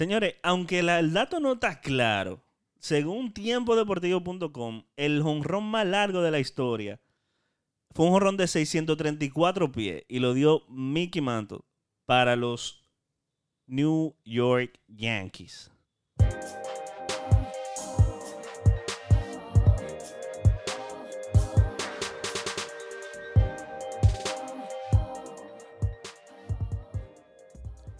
Señores, aunque el dato no está claro, según tiempodeportivo.com, el jonrón más largo de la historia fue un jonrón de 634 pies y lo dio Mickey Mantle para los New York Yankees.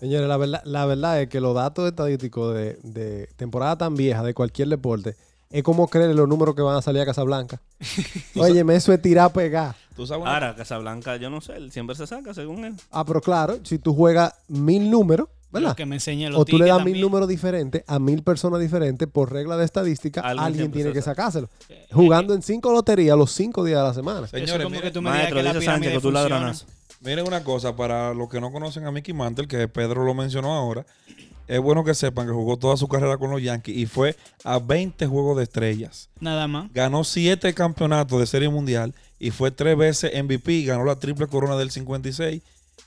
Señores, la verdad, la verdad es que los datos estadísticos de, de temporada tan vieja de cualquier deporte es como creer los números que van a salir a Casablanca. Óyeme, eso es tirar pegar. Tú sabes una- Ahora, Casablanca, yo no sé, él siempre se saca según él. Ah, pero claro, si tú juegas mil números, ¿verdad? Lo que me enseña los O tú le das mil números diferentes a mil personas diferentes, por regla de estadística, Alguien tiene que sacárselo. Eh, Jugando en cinco loterías los cinco días de la semana. Eso es Señores, como que tú me digas Maestro, que la dice Sánchez que tú ladronas. Miren una cosa, para los que no conocen a Mickey Mantle, que Pedro lo mencionó ahora, es bueno que sepan que jugó toda su carrera con los Yankees y fue a 20 juegos de estrellas. Nada más. Ganó 7 campeonatos de Serie Mundial y fue tres veces MVP, ganó la triple corona del 56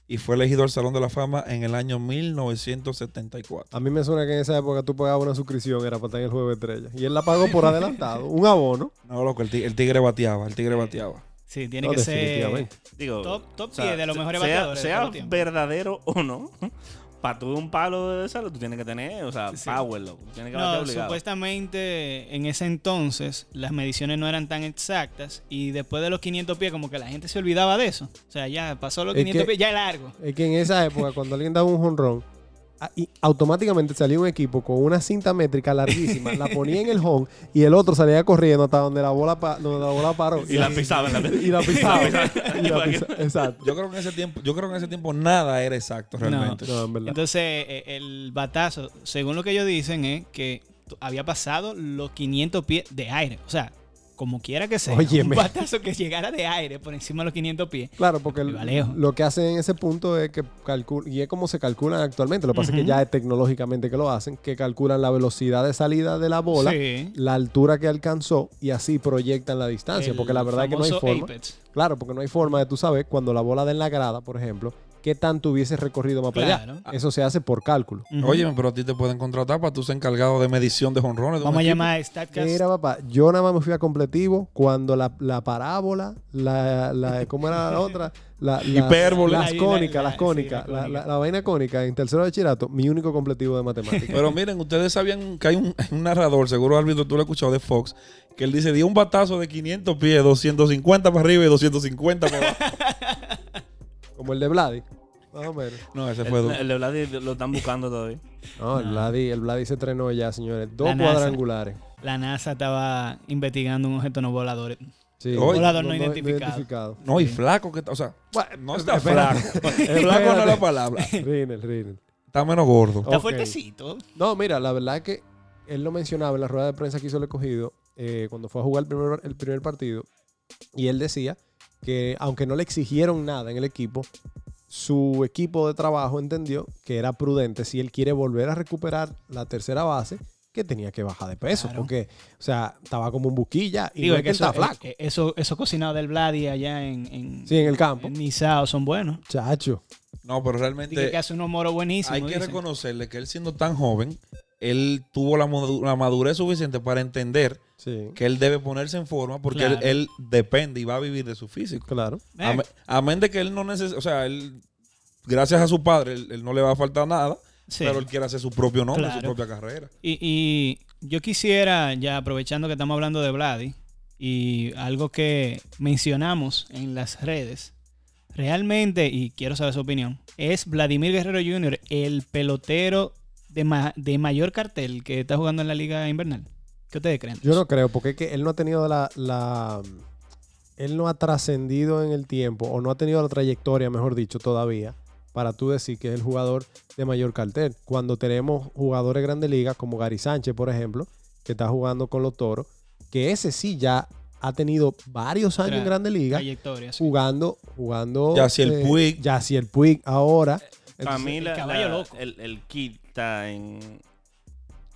y fue elegido al Salón de la Fama en el año 1974. A mí me suena que en esa época tú pagabas una suscripción, era para estar en el juego de estrellas. Y él la pagó por adelantado, un abono. No, loco, el tigre, el tigre bateaba, el tigre bateaba. Sí, tiene No, que ser. Digo, top, top o sea, 10 de los se- mejores sea, bateadores de sea verdadero o no, para tú un palo de salud, tú tienes que tener, o sea, Sí. power, loco. Tienes que No, supuestamente en ese entonces las mediciones no eran tan exactas y después de los 500 pies como que la gente se olvidaba de eso. O sea, ya pasó los Es 500 que- pies, ya es largo. Es que en esa época, cuando alguien daba un jonrón, y automáticamente salía un equipo con una cinta métrica larguísima, la ponía en el home y el otro salía corriendo hasta donde la bola, pa- donde la bola paró. Y la pisaba en la Y la pisaba. Y la pisaba. Y la pisa- Exacto. Yo creo que en ese tiempo, yo creo que en ese tiempo nada era exacto realmente. No, en verdad. Entonces, eh, el batazo, según lo que ellos dicen, es que había pasado los 500 pies de aire. O sea, como quiera que sea, Óyeme. un batazo que llegara de aire por encima de los 500 pies. Claro, porque el- lo que hacen en ese punto es que calculan, y es como se calculan actualmente, lo que pasa es que ya es tecnológicamente que lo hacen, que calculan la velocidad de salida de la bola, Sí. la altura que alcanzó y así proyectan la distancia, El porque la verdad es que no hay forma. apex. Claro, porque no hay forma de tú saber cuando la bola da en la grada, por ejemplo, qué tanto hubiese recorrido más para Claro. allá. Eso se hace por cálculo. Óyeme, pero a ti te pueden contratar para tú ser encargado de medición de jonrones. Vamos a llamar a StatCast. Mira, papá, yo nada más me fui a completivo cuando la, la parábola, la, la, ¿cómo era la otra? La, la- Hipérbole. Las La- cónicas, la- las cónicas, la la, cónica. la- la vaina cónica en tercero de chirato, mi único completivo de matemáticas. Pero miren, ustedes sabían que hay un, hay un narrador, seguro árbitro, tú lo has escuchado de Fox, que él dice, dio un batazo de 500 pies, 250 para arriba y 250 para abajo. Como el de Vladi. Más o menos. No, ese fue El, duro. el de Vladi lo están buscando todavía. No, el No. Vladi, el Vladi se entrenó ya, señores. Dos La NASA. cuadrangulares. La NASA estaba investigando un objeto no volador. Sí, Oye. Volador no identificado. No, y flaco que está, o sea, no está espérate. flaco. flaco no es la palabra. Rinel, Rinel. Está menos gordo. Está Ok. fuertecito. No, mira, la verdad es que él lo mencionaba en la rueda de prensa que hizo el escogido eh, cuando fue a jugar el primer, el primer partido. Y él decía que aunque no le exigieron nada en el equipo, su equipo de trabajo entendió que era prudente si él quiere volver a recuperar la tercera base, que tenía que bajar de peso. Claro. Porque, o sea, estaba como un buquilla y Digo, no es es que él está eso, flaco. eh, eso, esos cocinados del Vladi allá en, en, Sí, en el campo. en Nizao son buenos. Chacho. No, pero realmente que hace unos moros buenísimos. hay que dicen. reconocerle que él siendo tan joven, él tuvo la madurez suficiente para entender Sí, que él debe ponerse en forma porque él, Claro. él depende y va a vivir de su físico. claro. Amén- Amén de que él no necesita, o sea, él, gracias a su padre, él, él no le va a faltar nada, sí. pero él quiere hacer su propio nombre, Claro. su propia carrera. Y, y yo quisiera, ya aprovechando que estamos hablando de Vladi, y algo que mencionamos en las redes, realmente, y quiero saber su opinión, es Vladimir Guerrero Jr., el pelotero de, ma- de mayor cartel que está jugando en la Liga Invernal. ¿Qué ustedes creen? Yo no creo, porque es que él no ha tenido la. la- él no ha trascendido en el tiempo, o no ha tenido la trayectoria, mejor dicho, todavía, para tú decir que es el jugador de mayor cartel. Cuando tenemos jugadores de grandes ligas, como Gary Sánchez, por ejemplo, que está jugando con los toros, que ese sí ya ha tenido varios años en Tra- grandes ligas jugando, jugando. Yaciel eh, Puig. Yaciel Puig ahora. Para Entonces, mí, el la- caballo la- loco. el, el kit está en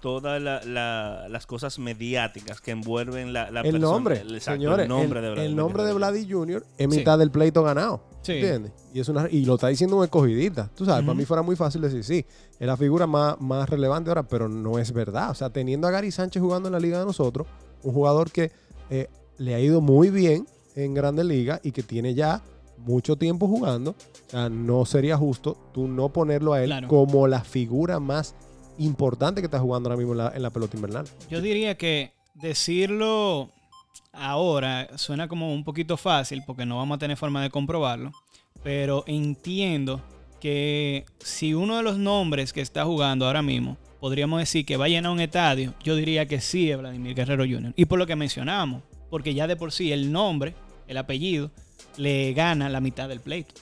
todas la- la- las cosas mediáticas que envuelven la, la El persona. nombre, exacto, señores, el nombre el, de el Vladimir nombre de Guerrero. Vladi Jr. es Sí. mitad del pleito ganado. Sí. ¿Entiendes? Y, es una, y lo está diciendo un escogidita. Tú sabes, para mí fuera muy fácil decir sí. Es la figura más, más relevante ahora, pero no es verdad. O sea, teniendo a Gary Sánchez jugando en la liga de nosotros, un jugador que eh, le ha ido muy bien en Grandes Ligas y que tiene ya mucho tiempo jugando, o sea, no sería justo tú no ponerlo a él Claro. como la figura más importante que está jugando ahora mismo en la, en pelota invernal. Yo diría que decirlo ahora suena como un poquito fácil porque no vamos a tener forma de comprobarlo, pero entiendo que si uno de los nombres que está jugando ahora mismo podríamos decir que va a llenar un estadio, yo diría que sí es Vladimir Guerrero Jr. Y por lo que mencionamos, porque ya de por sí el nombre, el apellido, le gana la mitad del pleito.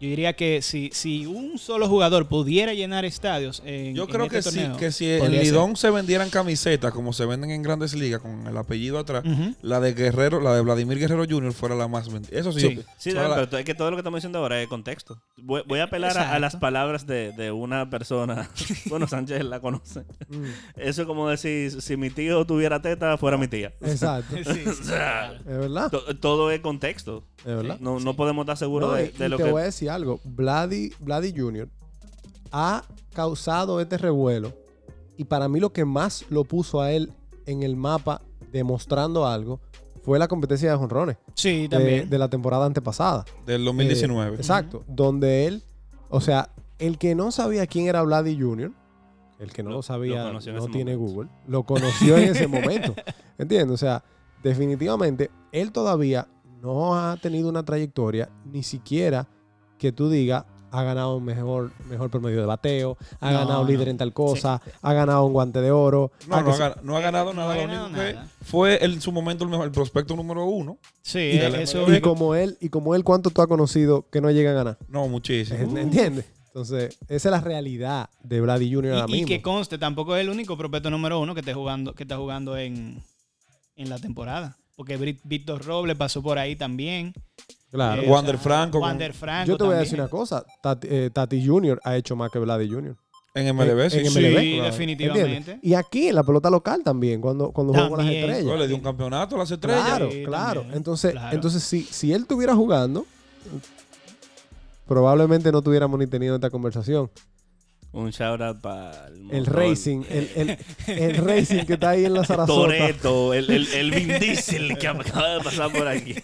Yo diría que si, si un solo jugador pudiera llenar estadios en, Yo en creo este que sí, torneo, que si en. Lidón se vendieran camisetas como se venden en grandes ligas con el apellido atrás, la de Guerrero, la de Vladimir Guerrero Jr. fuera la más vendida. Eso sí. Sí. yo- Sí, la- pero es que todo lo que estamos diciendo ahora es contexto. Voy, voy a apelar a, a las palabras de, de una persona. bueno, Sánchez la conoce. Eso es como decir, si mi tío tuviera teta, fuera mi tía. Exacto. Sí, sí, O sea, Es verdad. to- todo es contexto. Es verdad. No, no podemos estar seguros No, de, de lo te que... voy a decir algo. Vladi, Vladi Jr. ha causado este revuelo. Y para mí lo que más lo puso a él en el mapa demostrando algo fue la competencia de jonrones Sí, de, también. de la temporada antepasada. del Eh, 2019. exacto. Donde él, o sea, el que no sabía quién era Vladi Jr., el que no Lo- lo, sabía, lo no tiene momento. Google, lo conoció en ese momento. ¿Entiendes? O sea, definitivamente, él todavía no ha tenido una trayectoria, ni siquiera que tú digas, ha ganado un mejor, mejor promedio de bateo, ha No, ganado no. líder en tal cosa, ha ganado un guante de oro. No, ha, no ha ganado No nada. ha lo ganado que nada. fue en su momento el, mejor, el prospecto número uno. Sí, Y- eh, eso y Y es- como él, y como él, ¿cuánto tú has conocido que no llega a ganar? No, muchísimo. ¿Entiendes? Entonces, esa es la realidad de Vladi Jr. ahora y, y mismo. que conste, tampoco es el único prospecto número uno que esté jugando, que está jugando en, en la temporada. Porque Víctor Roble pasó por ahí también. Claro. Eh, Wander o sea, Franco con- Wander Franco. Yo te voy a decir una cosa. Tati, eh, Tati Jr. ha hecho más que Vladi Jr. En MLB, sí. en sí, MLB. Sí, claro. definitivamente. ¿Entiendes? Y aquí en la pelota local también, cuando, cuando jugó con las estrellas. Le dio un campeonato a las estrellas. Claro, Sí, claro. también. Entonces, Claro. entonces si, si él estuviera jugando, probablemente no tuviéramos ni tenido esta conversación. Un shout out para el, racing, el, el, el racing que está ahí en la Sarasota. Toreto, el, el, el Vin Diesel que acaba de pasar por aquí.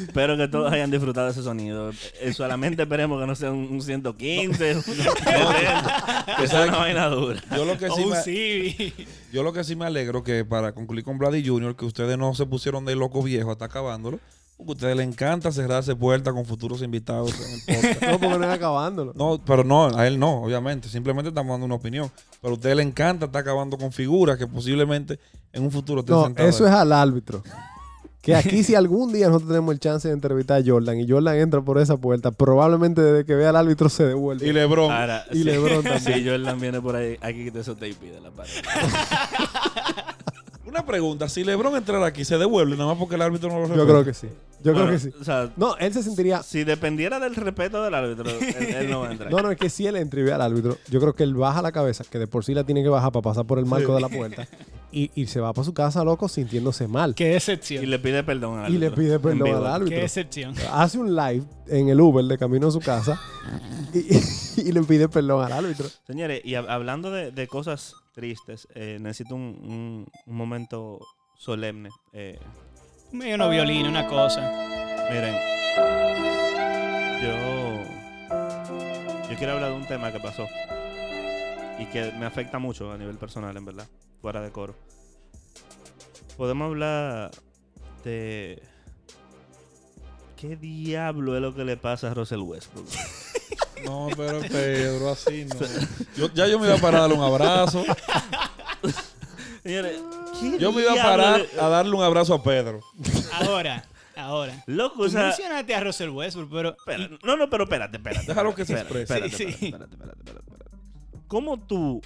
Espero que todos hayan disfrutado de ese sonido. Eh, solamente esperemos que no sea un, un 115, un 70, que sea una vaina dura. Yo lo que sí Oh, me, sí. yo lo que sí me alegro que para concluir con Vladi Jr., que ustedes no se pusieron de loco viejo hasta acabándolo, porque a ustedes les encanta cerrarse puertas con futuros invitados en el podcast. No, porque no es acabándolo. No, pero no, a él no, obviamente. Simplemente estamos dando una opinión. Pero a ustedes les encanta estar acabando con figuras que posiblemente en un futuro estén No, eso ahí. es al árbitro. Que aquí si algún día nosotros tenemos el chance de entrevistar a Jordan y Jordan entra por esa puerta, probablemente desde que vea al árbitro se devuelve. Y LeBron. Ahora, Y LeBron también. Si Jordan viene por ahí, aquí quita esos tape de la pared. Una pregunta, si LeBron entrara aquí, ¿se devuelve nada más porque el árbitro no lo Yo respeta? creo que sí. Yo Bueno, creo que sí. O sea, No, él se sentiría... si dependiera del respeto del árbitro, él, él no va a entrar. No, no, es que si él entra y ve al árbitro, yo creo que él baja la cabeza, que de por sí la tiene que bajar para pasar por el marco de la puerta, y, y se va para su casa, loco, sintiéndose mal. Qué excepción. Y le pide perdón al Y le árbitro. pide en perdón vivo. al árbitro. Qué excepción. Hace un live en el Uber de camino a su casa y, y le pide perdón al árbitro. Señores, y hab- hablando de, de cosas tristes, eh, necesito un, un- un momento solemne. Eh, Medio unos violines, una cosa. miren, yo, yo quiero hablar de un tema que pasó y que me afecta mucho a nivel personal, en verdad, fuera de coro. Podemos hablar de qué diablo es lo que le pasa a Russell Westbrook. No, pero Pedro, así no. Yo- ya yo me iba a parar a darle un abrazo. Señores, ¿qué Yo me iba a parar a darle un abrazo a Pedro. Ahora, ahora. Loco, o Tú sea, mencionaste a Russell Westbrook, pero Espera, no, no, pero espérate, espérate. Déjalo que se espérate, exprese. Espérate, Sí, espérate, sí. espérate, espérate, espérate, espérate. ¿Cómo tú,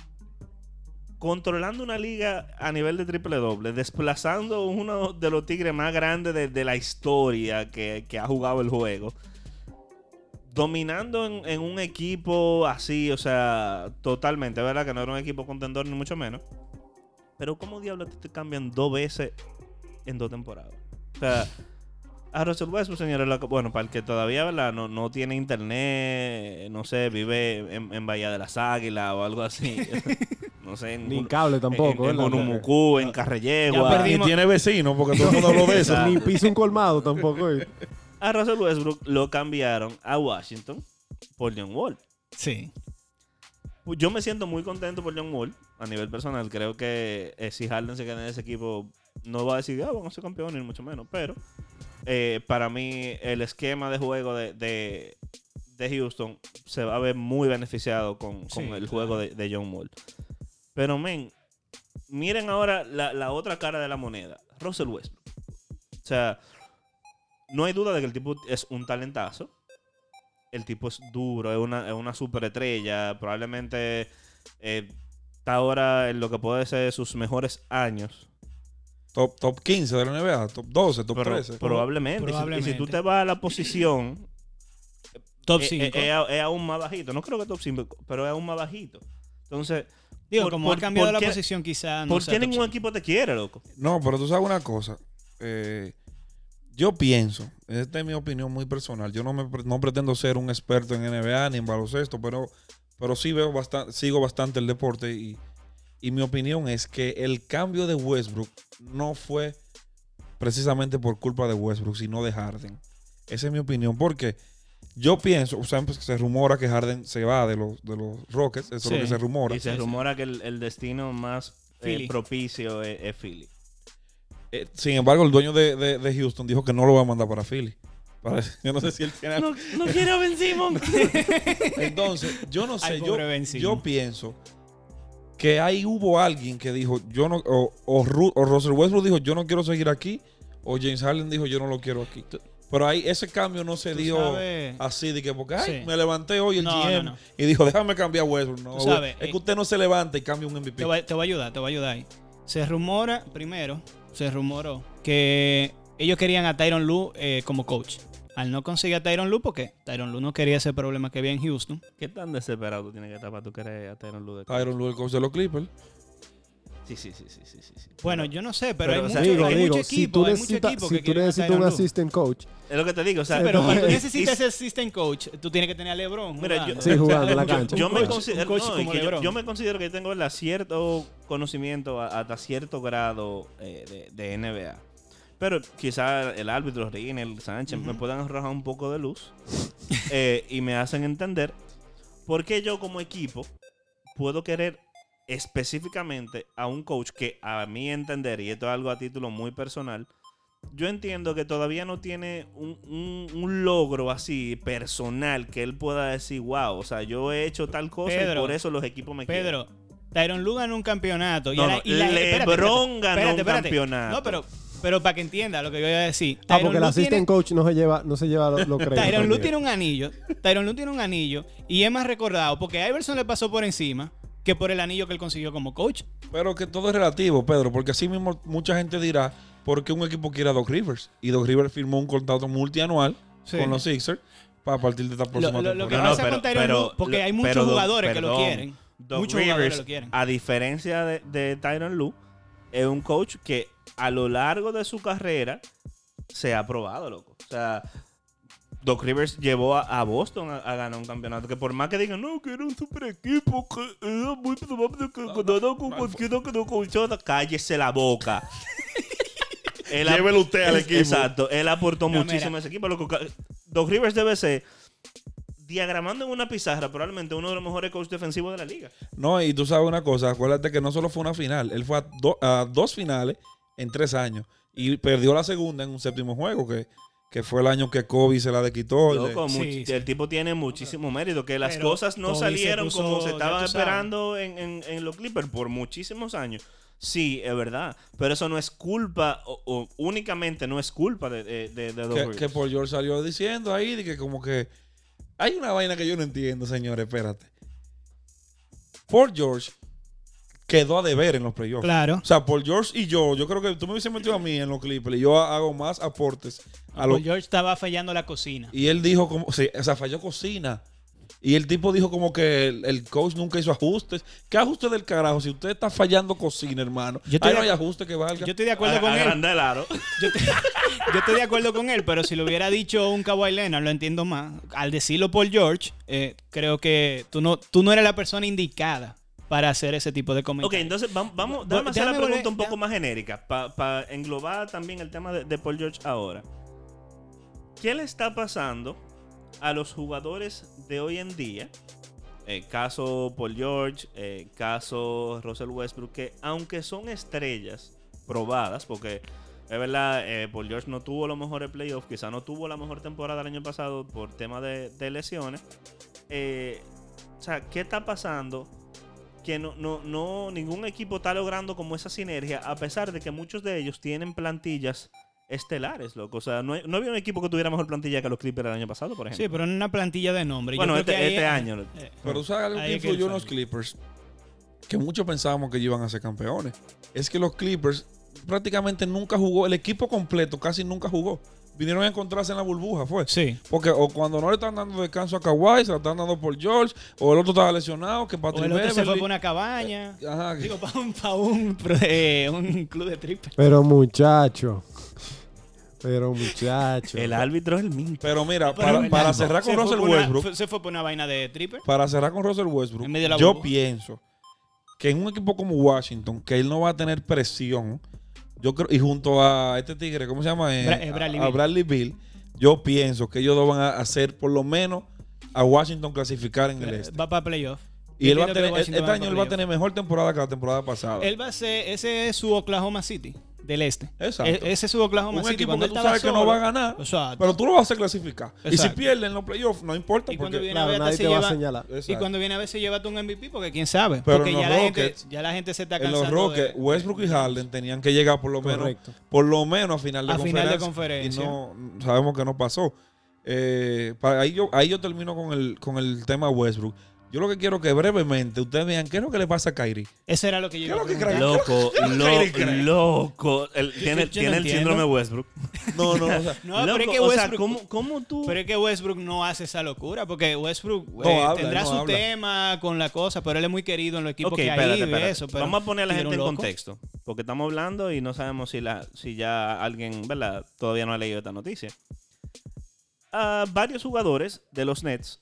controlando una liga a nivel de triple doble, desplazando uno de los tigres más grandes de, de la historia que, que ha jugado el juego, dominando en, en un equipo así, o sea, totalmente, ¿verdad? Que no era un equipo contendor ni mucho menos. Pero ¿cómo diablos te cambian dos veces en dos temporadas? O sea, a Russell Westbrook, señores, bueno, para el que todavía, ¿verdad? No, no tiene internet, no sé, vive en, en Bahía de las Águilas o algo así. no sé, en, Ni cable tampoco, en, en. Honumucú, en Carrellegua. Perdimos. tiene vecino, porque todo el mundo eso. Exacto. Ni piso un colmado tampoco. ¿eh? A Russell Westbrook lo cambiaron a Washington por John Wall. Sí. Yo me siento muy contento por John Wall a nivel personal. Creo que eh, si Harden se queda en ese equipo, no va a decir, ah, vamos a ser campeones, ni mucho menos. Pero eh, para mí, el esquema de juego de, de, de Houston se va a ver muy beneficiado con, con Sí, el claro. juego de, de John Wall. Pero, men, miren ahora la, la otra cara de la moneda: Russell Westbrook. O sea, no hay duda de que el tipo es un talentazo. El tipo es duro, es una, es una superestrella. Probablemente eh, está ahora en lo que puede ser sus mejores años. Top, top 15 de la NBA, top 12, top Pero- 13. probablemente. Y si- Y, si, Probablemente. tú te vas a la posición, Top eh, 5. eh, es, es aún más bajito. No creo que top 5, pero es aún más bajito. Entonces, Digo, por- como por- ha cambiado la qué- posición, quizá no ¿por qué ningún equipo te quiere, loco? No, pero tú sabes una cosa. eh, yo pienso, esta es mi opinión muy personal. Yo no, me, pre- no pretendo ser un experto en NBA ni en baloncesto, pero, pero sí veo bastante, sigo bastante el deporte y, y mi opinión es que el cambio de Westbrook no fue precisamente por culpa de Westbrook, sino de Harden. Esa es mi opinión, porque yo pienso, o sea, pues, se rumora que Harden se va de los, de los Rockets, eso es lo que se rumora. Y se sí, sí. rumora que el, el destino más eh, propicio es, es Philly. Eh, sin embargo, el dueño de, de- de Houston dijo que no lo va a mandar para Philly. Yo no sé si él tiene algo. no quiero Ben Simmons. Entonces, yo no sé, Ay, yo, yo pienso que ahí hubo alguien que dijo, yo no, o, o, Ru- o Russell Westbrook dijo, yo no quiero seguir aquí, o James Harden dijo, yo no lo quiero aquí. Pero ahí ese cambio no se dio sabes- así de que, porque ay, Sí. me levanté hoy el No, GM no, no. y dijo, déjame cambiar a Westbrook. No, sabes, es eh, que usted no se levanta y cambia un MVP. Te voy a ayudar, te voy a ayudar ahí. Se rumora, primero, se rumoró que ellos querían a Tyron Lue eh, como coach. Al no conseguir a Tyron Lue, porque Tyron Lue no quería ese problema que había en Houston. ¿Qué tan desesperado tú tienes que estar para tú querer a Tyronn Lue de Tyron Lue, el coach de los Clippers. Sí, sí, sí, sí, sí, sí. Bueno, yo no sé, pero, Pero, hay, o sea, mucho, digo, hay digo, mucho si equipo, tú hay mucho necesitas, equipo si que tú necesitas un Lue. assistant coach, Es lo que te digo, o sea, Sí, pero cuando tú necesitas ese assistant coach, tú tienes que tener a LeBron. Mira, yo. Sí, jugando la cancha. Me considero, no, yo, LeBron. yo me considero que tengo ¿verdad? cierto conocimiento a- hasta cierto grado eh, de, de NBA. Pero quizá el árbitro, el Sánchez, me puedan arrojar un poco de luz eh, y me hacen entender por qué yo como equipo puedo querer específicamente a un coach que a mi entender, y esto es algo a título muy personal, yo entiendo que todavía no tiene un, un- un logro así personal que él pueda decir, wow, o sea, yo he hecho tal cosa y Pedro, por eso los equipos me quieren. Tyron Lue ganó un campeonato. y No, la- no, y la- espérate, espérate, LeBron ganó espérate, un campeonato. No, pero, pero para que entienda lo que yo iba a decir. ah, porque el assistant tiene- coach no se lleva, no se lleva los lo créditos. Tyron Lue también. tiene un anillo. Tyron Lue tiene un anillo. Y es más recordado porque a Iverson le pasó por encima que por el anillo que él consiguió como coach. Pero que todo es relativo, Pedro, porque así mismo mucha gente dirá, ¿por qué un equipo quiere a Doc Rivers? Y Doc Rivers firmó un contrato multianual Sí. con los Sixers para partir de esta Lo, próxima lo- lo que temporada. No, no, pasa pero- con Tyron porque lo- hay muchos jugadores que lo quieren. Doc muchos Rivers, lo quieren. a diferencia de, de Tyron Lue, es un coach que a lo largo de su carrera se ha probado, loco. O sea, Doc Rivers llevó a, a Boston a, a ganar un campeonato. Que por más que digan, no, que era un super equipo, que era muy probable que ganara con cualquiera que no coachara", cállese la boca. Llévelo usted al equipo. Exacto, él aportó No, muchísimo mira. a ese equipo. loco. Doc Rivers debe ser diagramando en una pizarra probablemente uno de los mejores coaches defensivos de la liga. No, y tú sabes una cosa, acuérdate que no solo fue una final, él fue a, do- a dos finales en tres años y perdió la segunda en un séptimo juego, que, que fue el año que Kobe se la de quitó. y le- Loco, Sí, sí. El tipo tiene muchísimo mérito. Que las Pero cosas no Kobe se salieron puso- como se estaban esperando en, en- en los Clippers por muchísimos años. Sí, es verdad. Pero eso no es culpa, o, o únicamente no es culpa de, de, de, que, Rivers. que Paul George salió diciendo ahí de que como que hay una vaina que yo no entiendo, señores, espérate. Paul George quedó a deber en los playoffs. Claro. O sea, Paul George y yo, yo creo que tú me hubiese metido a mí en los Clippers y yo hago más aportes a Paul George estaba fallando la cocina. y él dijo como, o sea, falló cocina. Y el tipo dijo como que el, el coach nunca hizo ajustes. ¿Qué ajuste del carajo? Si usted está fallando cocina, hermano. Yo Ahí de no hay ajuste que valga. Yo estoy de acuerdo con él. El aro. Yo, estoy- yo estoy de acuerdo con él, pero si lo hubiera dicho un Kawhi Leonard, lo entiendo más. Al decirlo Paul George, eh, creo que tú no, tú no eres la persona indicada para hacer ese tipo de Ok, comentarios. entonces vamos, vamos déjame hacer la pregunta volver- un poco ya. más genérica para englobar también el tema de, de Paul George ahora. ¿Qué le está pasando a los jugadores de hoy en día? Caso Paul George, eh, caso Russell Westbrook, que aunque son estrellas probadas, porque es verdad, eh, Paul George no tuvo los mejores playoffs, quizá no tuvo la mejor temporada el año pasado por tema de, de lesiones. Eh, o sea, ¿qué está pasando? que no, no, no, ningún equipo está logrando como esa sinergia, a pesar de que muchos de ellos tienen plantillas estelares, loco. O sea, no, hay- no había un equipo que tuviera mejor plantilla que los Clippers el año pasado, por ejemplo. Sí, pero en una plantilla de nombre. Yo bueno, creo que este, este año. eh, Pero ¿sabes algo que influyó en los. Clippers? Que muchos pensábamos que iban a ser campeones. Es que los Clippers prácticamente nunca jugó, el equipo completo casi nunca jugó. Vinieron a encontrarse en la burbuja, fue. Sí. Porque o cuando no le están dando descanso a Kawhi, se lo están dando por George, o el otro estaba lesionado, que O Patrick el otro se fue por una cabaña. Ajá, Digo, para un, pa' un, eh, un club de triple. Pero muchacho. Pero muchacho. El árbitro es el mismo. Pero mira, Pero para, el- para se cerrar con fue Russell por una- Westbrook, se fue por una vaina de triple. para cerrar con Russell Westbrook, En medio de la yo burbuja. pienso que en un equipo como Washington, que él no va a tener presión, yo creo, y junto a este tigre, ¿cómo se llama? Eh, Bra- eh, Bradley a, a Beal. Bradley Bill, yo pienso que ellos dos van a hacer por lo menos a Washington clasificar en el este. Va para playoff. Y él va a tener, este va año él va a tener mejor temporada que la temporada pasada. Él va a ser, ese es su Oklahoma City del este. Exacto. E- ese es su Oklahoma un City. equipo Cuando que tú sabes que no solo. va a ganar, Exacto. pero tú lo vas a clasificar. Y si pierden en los playoffs, no importa. Y cuando porque- viene a ver, nadie te va a lleva, señalar. y cuando viene a ver se lleva un MVP porque quién sabe. Pero porque en ya los la, gente, ya la gente se está en cansando los Rockets, de- Westbrook y Harden tenían que llegar por lo menos Correcto. por lo menos a final de A final de conferencia. conferencia. Y no sabemos que no pasó. Eh, para ahí, yo, ahí yo termino con el, con el tema Westbrook. Yo lo que quiero que brevemente ustedes vean qué es lo que le pasa a Kyrie. Eso era lo que yo ¿Qué es lo que? Loco, lo, loco. El- tiene yo no tiene el entiendo. síndrome Westbrook. No, no, o sea, No, pero es Loco, que o sea, Westbrook, ¿cómo, cómo tú...? pero es que Westbrook no hace esa locura porque Westbrook No eh, habla, tendrá no su habla. tema con la cosa, pero él es muy querido en los equipos Ok, que espérate, hay espérate. eso. Pero Vamos a poner a la gente en loco. contexto. Porque estamos hablando y no sabemos si, la, si ya alguien, ¿verdad? Todavía no ha leído esta noticia. A varios jugadores de los Nets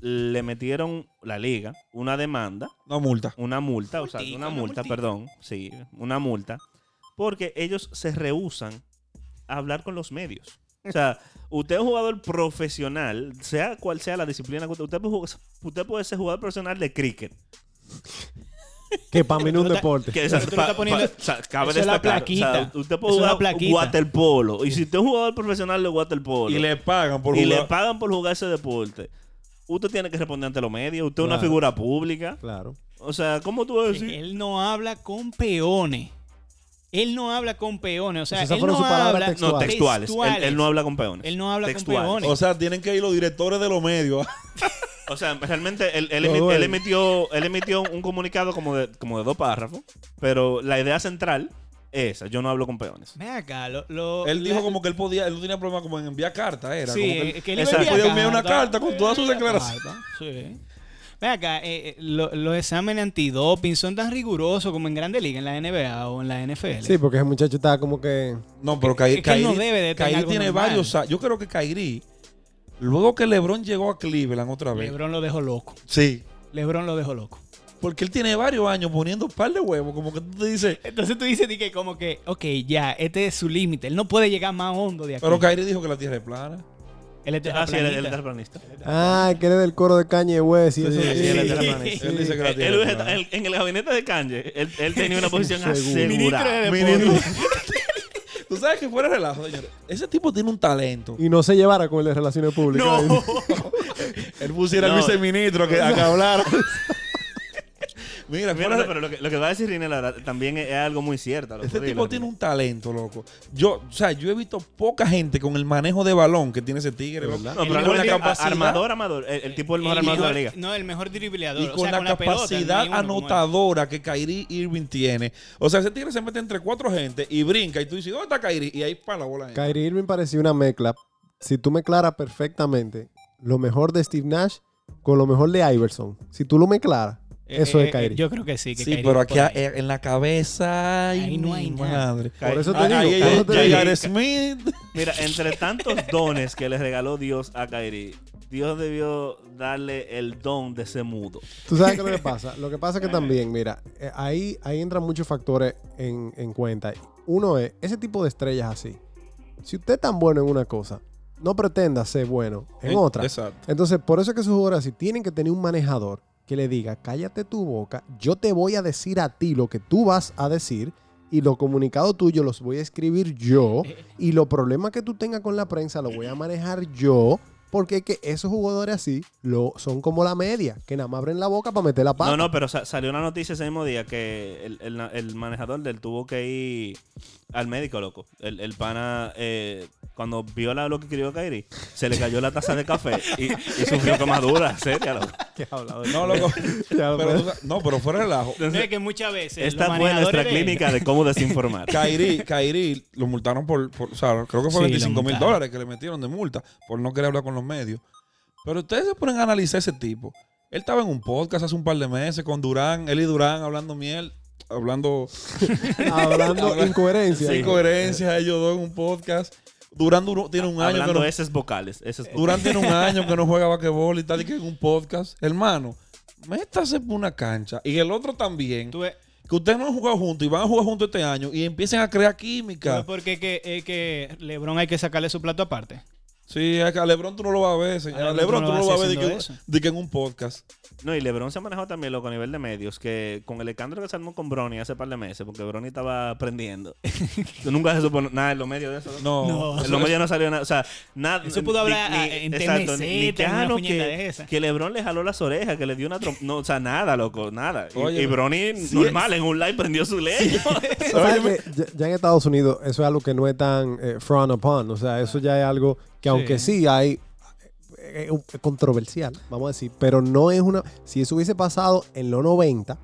le metieron la liga una demanda, no multa. una multa, o sea, una una multa, multica. perdón, sí, una multa, porque ellos se rehusan a hablar con los medios. O sea, usted es un jugador profesional, sea cual sea la disciplina que usted, usted puede, jugar- usted puede ser jugador profesional de cricket. Que para mí no es un deporte. Que, le pa- poniendo- pa- o sea, cabe eso es la plaquita. o sea, usted puede Eso jugar plaquita. waterpolo. Y si usted es un jugador profesional de waterpolo Y le pagan por y jugar. le pagan por jugar ese deporte, usted tiene que responder ante los medios. Usted es una figura pública. Claro. O sea, ¿cómo tú vas a decir? Él no habla con peones. Él no habla con peones. O sea, Pues esas él fueron no sus palabras habla textuales. No, textuales. Él, él no habla con peones. Él no habla con peones. o sea, tienen que ir los directores de los medios. O sea, realmente él, él Lo emi- duele. él emitió, él emitió un comunicado como de, como de dos párrafos, pero la idea central esa. Yo no hablo con peones. Ven acá, lo, lo- él dijo la- como que él podía, él no tenía problema como en enviar cartas, era. Sí, como que él- que él Exacto. iba a Podía enviar enviar una carta con todas sus declaraciones. carta, Sí. Ven acá, eh, eh, lo- los exámenes antidoping son tan rigurosos como en Grande Liga, en la NBA o en la NFL. Sí, porque ese muchacho está como que. No, pero Kyrie, es que él no Kyrie- debe de tener Kyrie algo tiene normal. varios. Yo creo que Kyrie, luego que LeBron llegó a Cleveland otra vez. LeBron lo dejó loco. Sí. LeBron lo dejó loco. Porque él tiene varios años poniendo un par de huevos. Como que tú te dices. Entonces tú dices di que como que, ok, ya, este es su límite. Él no puede llegar más hondo de aquí. Pero Kyrie dijo que la tierra es plana. él es Ah, sí, él, él es terraplanista. terraplanista. Ah, que eres del coro de Kanye West. Sí, Sí, sí. él es Sí. terraplanista. Él dice que la Él- tierra él- es plana. él- en el gabinete de Kanye, él, él tenía una posición asegurada. Ministro. Tú sabes que fuera relajo, señores. Ese tipo tiene un talento. Y no se llevara con el de relaciones públicas. Él pusiera al No. viceministro que, a que hablara. Mira, Mira, no, pero lo que, lo que va a decir Rinel ahora también es, es algo muy cierto. loco. Ese Dilo, tipo tiene un talento, loco. Yo, o sea, yo he visto poca gente con el manejo de balón que tiene ese tigre. ¿Verdad? No, Y pero con la capacidad, armador, amador. El, el tipo el mejor armador de la liga. No, el mejor dribleador. y o con sea, la pelota, no capacidad anotadora que Kyrie Irving tiene. O sea, ese tigre se mete entre cuatro gente y brinca y tú dices, ¿dónde está Kyrie? Y ahí para la bola. Kyrie Irving parecía una mezcla. Si tú mezclaras perfectamente lo mejor de Steve Nash con lo mejor de Iverson. Si tú lo mezclaras, Eh, eso eh, es Kyrie. Yo creo que sí. Que Sí, Kyrie pero aquí eh, en la cabeza. Ay, Ahí no hay nada. madre. Por eso te digo, te. J.R. Smith. Mira, entre tantos dones que le regaló Dios a Kyrie, Dios debió darle el don de ese mudo. ¿Tú sabes qué es lo que pasa? Lo que pasa es que también, mira, eh, ahí, ahí entran muchos factores en, en cuenta. Uno es, ese tipo de estrellas así. Si usted es tan bueno en una cosa, no pretenda ser bueno en Eh, otra. Exacto. Entonces, por eso es que esos jugadores así tienen que tener un manejador que le diga, cállate tu boca, yo te voy a decir a ti lo que tú vas a decir y los comunicados tuyos los voy a escribir yo y los problemas que tú tengas con la prensa los voy a manejar yo. Porque es que esos jugadores así lo, son como la media, que nada más abren la boca para meter la pata. No, no, pero sa- salió una noticia ese mismo día que el, el- el manejador del tuvo que ir al médico, loco. El, el pana, eh, cuando vio la- lo que escribió Kyrie, se le cayó la taza de café y, y sufrió quemadura, seria, loco. No, loco. Pero, tú no, pero fuera de relajo. No, es que muchas veces. Esta los fue nuestra manejadores de- clínica de cómo desinformar. Kyrie, Kyrie lo multaron por, por- o sea, creo que fue Sí, lo 25 mil multaron. dólares que le metieron de multa por no querer hablar con los medios. Pero ustedes se ponen a analizar ese tipo. Él estaba en un podcast hace un par de meses con Durán, él y Durán hablando miel, hablando Hablando Habla- incoherencia. sin coherencia, ellos dos en un podcast. Durán duró- tiene un año que Hablando no, esos vocales. Esos vocales. Durán tiene un año que no juega basquetbol y tal, y que en un podcast. Hermano, métase por una cancha. Y el otro también. Tú Que ustedes no han jugado juntos y van a jugar juntos este año y empiecen a crear química. ves porque es que, es que LeBron hay que sacarle su plato aparte. Sí, es que a Lebron tú no lo vas a ver, señor. A Lebron tú no lo vas a ver de que, eso. de que en un podcast. No, y LeBron se ha manejado también, loco, a nivel de medios, que con el escándalo que se armó con Bronny hace par de meses, porque Bronny estaba aprendiendo. Tú nunca se supone nada en los medios de eso. No. No. En los medios no salió nada. O sea, nada. Eso pudo hablar, en exacto, ni, ni que, que, esa. que LeBron le jaló las orejas, que le dio una trompa. No, o sea, nada, loco, nada. Y, Oye, y Bronny, sí normal, en un live prendió su ley. ¿Sabes que ya, ya en Estados Unidos eso es algo que no es tan eh, frowned upon. O sea, eso ya es algo que aunque sí, hay eh, eh, un- controversial, vamos a decir, pero no es una... Si eso hubiese pasado en los 90,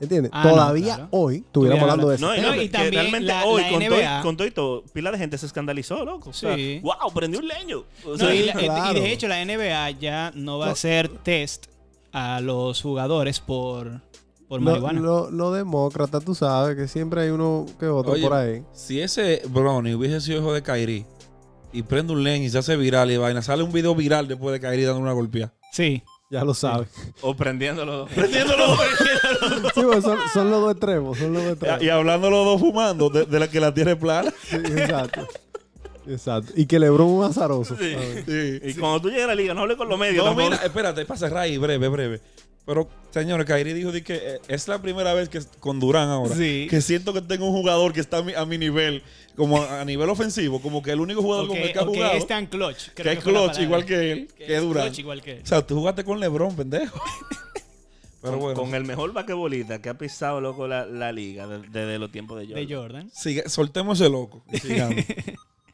¿entiendes? Ah, no, Todavía claro. hoy estuviéramos hablando de eso. No, y, No, no, y también realmente la- hoy, la con, todo, con todo y todo, pila de gente se escandalizó, loco. O sea, Sí. wow, prendió un leño. O No, sea, y, la- y claro. de hecho, la NBA ya no va a No. hacer test a los jugadores por, por Lo- marihuana. lo- Los demócratas, tú sabes que siempre hay uno que otro Oye, por ahí. Si ese Brownie hubiese sido hijo de Kyrie y prende un len y se hace viral y vaina, sale un video viral después de Kyrie dando una golpeada. Sí. Ya lo sabes. o prendiéndolo. Prendiéndolo. Sí, pues son, son los dos extremos, son los dos extremos. y hablando los dos fumando, de, de la que la tiene plana. Sí, exacto. Exacto. Y que Lebron un azaroso. Sí. Y cuando tú llegas a la liga, no hables con los medios. No, tampoco. mira, espérate, para cerrar ahí, breve, breve. Pero, señores, Kyrie dijo de que eh, es la primera vez que con Durán ahora Sí. que siento que tengo un jugador que está a mi, a mi nivel, como a, a nivel ofensivo, como que el único jugador con que, el que ha o que jugado, es tan clutch. que es clutch igual que él, que, es es Durán. clutch igual que él. O sea, tú jugaste con LeBron, pendejo. Pero bueno, con el mejor basquetbolista que ha pisado loco la, la liga de- desde los tiempos de Jordan. De Jordan. sigue- soltemos ese loco. sigamos.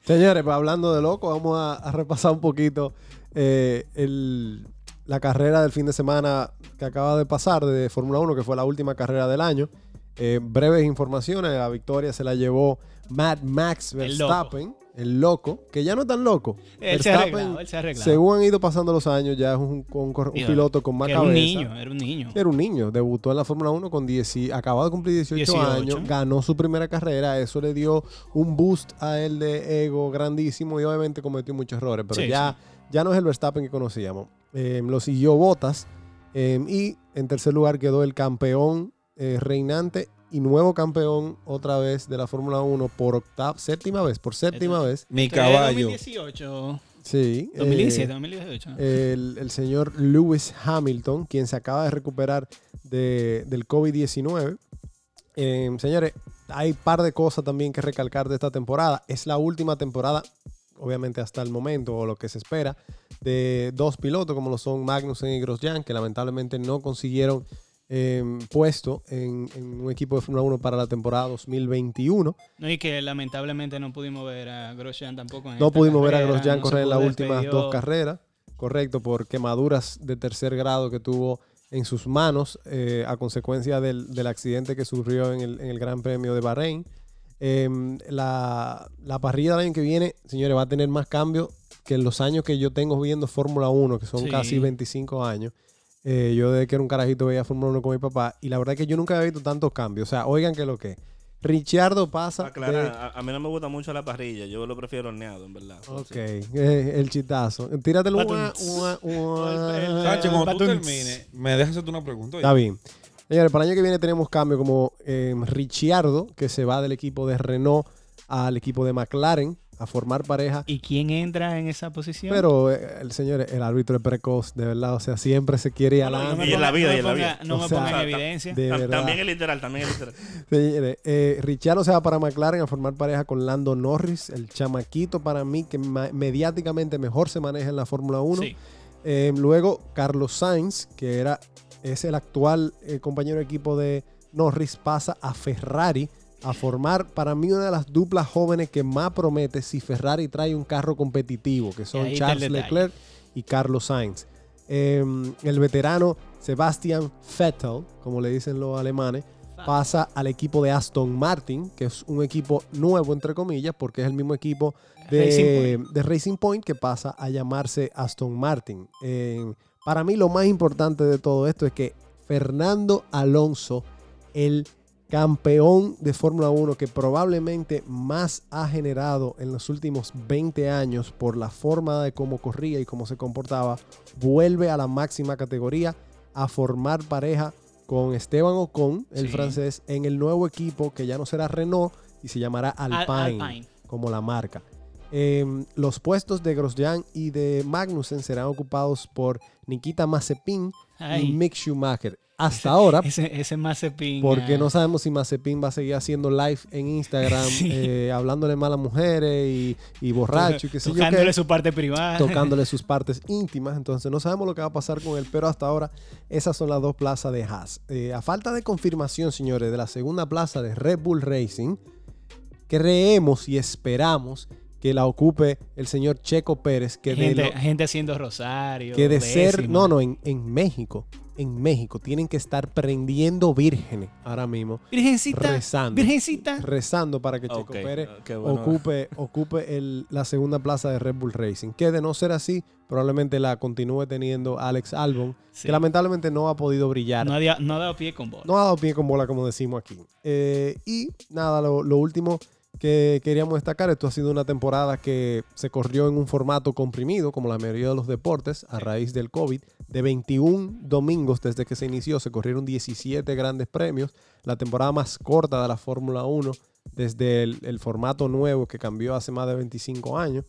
Señores, pues hablando de loco, vamos a, a repasar un poquito eh, el- la carrera del fin de semana que acaba de pasar de Fórmula 1, que fue la última carrera del año. Eh, breves informaciones, la victoria se la llevó Mad Max El loco. Verstappen, el loco, que ya no es tan loco. Él se Verstappen, arreglado, él se arreglado. según han ido pasando los años, ya es un, piloto con más Que era cabeza. un niño, era un niño. Era un niño, debutó en la Fórmula 1 con 10, y- acababa de cumplir 18, 18. años, ganó su primera carrera, eso le dio un boost a él de ego grandísimo y obviamente cometió muchos errores, pero Sí, ya, ya no es el Verstappen que conocíamos. Eh, lo siguió Bottas eh, y en tercer lugar quedó el campeón eh, reinante y nuevo campeón otra vez de la Fórmula 1 por octava, séptima vez, por séptima vez. Mi caballo. 2018. Sí. eh, 2017, 2018. el, el señor Lewis Hamilton, quien se acaba de recuperar de- del COVID-19. Eh, señores, hay un par de cosas también que recalcar de esta temporada. Es la última temporada, obviamente hasta el momento, o lo que se espera, de dos pilotos como lo son Magnussen y Grosjean, que lamentablemente no consiguieron eh, puesto en, en un equipo de Fórmula 1 para la temporada 2021. No, y que lamentablemente no pudimos ver a Grosjean tampoco. En No pudimos ver a Grosjean no correr en las últimas dos carreras, correcto, por quemaduras de tercer grado que tuvo en sus manos eh, a consecuencia del, del accidente que sufrió en el, en el Gran Premio de Bahrein. Em, la, la parrilla del año que viene, señores, va a tener más cambios que en los años que yo tengo viendo Fórmula 1, que son Sí. casi 25 años. Eh, yo desde que era un carajito veía Fórmula 1 con mi papá y la verdad es que yo nunca había visto tantos cambios. O sea, oigan que lo que. Ricciardo pasa. Aclarar, de- a, a mí no me gusta mucho la parrilla. Yo lo prefiero horneado, en verdad. Ok, Sí. eh, el chitazo. Tíratelo. Sánchez, cuando tú termines, me dejas hacerte una pregunta. oye. Está bien. Señores, para el año que viene tenemos cambio como eh, Ricciardo, que se va del equipo de Renault al equipo de McLaren a formar pareja. ¿Y quién entra en esa posición? Pero eh, el señor, el árbitro es precoz, de verdad. O sea, siempre se quiere ir No, no, No adelante. Y en la vida, no y en la vida. No me ponga en evidencia. de verdad. También es literal, también es literal. Señores, eh, Ricciardo se va para McLaren a formar pareja con Lando Norris, el chamaquito para mí que mediáticamente mejor se maneja en la Fórmula 1. Sí. Eh, luego, Carlos Sainz, que era, es el actual eh, compañero de equipo de Norris, pasa a Ferrari a formar para mí una de las duplas jóvenes que más promete si Ferrari trae un carro competitivo, que son Charles. Leclerc y Carlos Sainz. Eh, el veterano Sebastian Vettel, como le dicen los alemanes, pasa al equipo de Aston Martin, que es un equipo nuevo, entre comillas, porque es el mismo equipo de Racing de Point. Racing Point, que pasa a llamarse Aston Martin. Eh, para mí lo más importante de todo esto es que Fernando Alonso, el campeón de Fórmula 1 que probablemente más ha generado en los últimos 20 años por la forma de cómo corría y cómo se comportaba, vuelve a la máxima categoría a formar pareja con Esteban Ocon, el Sí. francés, en el nuevo equipo que ya no será Renault y se llamará Al- Alpine como la marca. Eh, los puestos de Grosjean y de Magnussen serán ocupados por Nikita Mazepin y Mick Schumacher. Hasta ahora, ese, ese Mazepin. porque ah, no sabemos si Mazepin va a seguir haciendo live en Instagram, Sí. eh, hablándole mal a mujeres y, y borracho y yo Tocándole su parte privada. tocándole sus partes íntimas. Entonces no sabemos lo que va a pasar con él, pero hasta ahora esas son las dos plazas de Haas. Eh, a falta de confirmación, señores, de la segunda plaza de Red Bull Racing, creemos y esperamos que la ocupe el señor Checo Pérez, que de gente, lo- gente haciendo rosario. que de ser, no, no, en, en México, en México tienen que estar prendiendo vírgenes ahora mismo, Virgencita. rezando, Virgencita. rezando para que Checo Pérez bueno. ocupe, ocupe el- la segunda plaza de Red Bull Racing. Que de no ser así, probablemente la continúe teniendo Alex Albon, Sí. que lamentablemente no ha podido brillar. No ha, no ha dado pie con bola. No ha dado pie con bola, como decimos aquí. Eh, y nada, lo, lo último que queríamos destacar, esto ha sido una temporada que se corrió en un formato comprimido, como la mayoría de los deportes, a raíz del COVID. De 21 domingos desde que se inició, se corrieron 17 grandes premios. La temporada más corta de la Fórmula 1 desde el, el formato nuevo que cambió hace más de 25 años.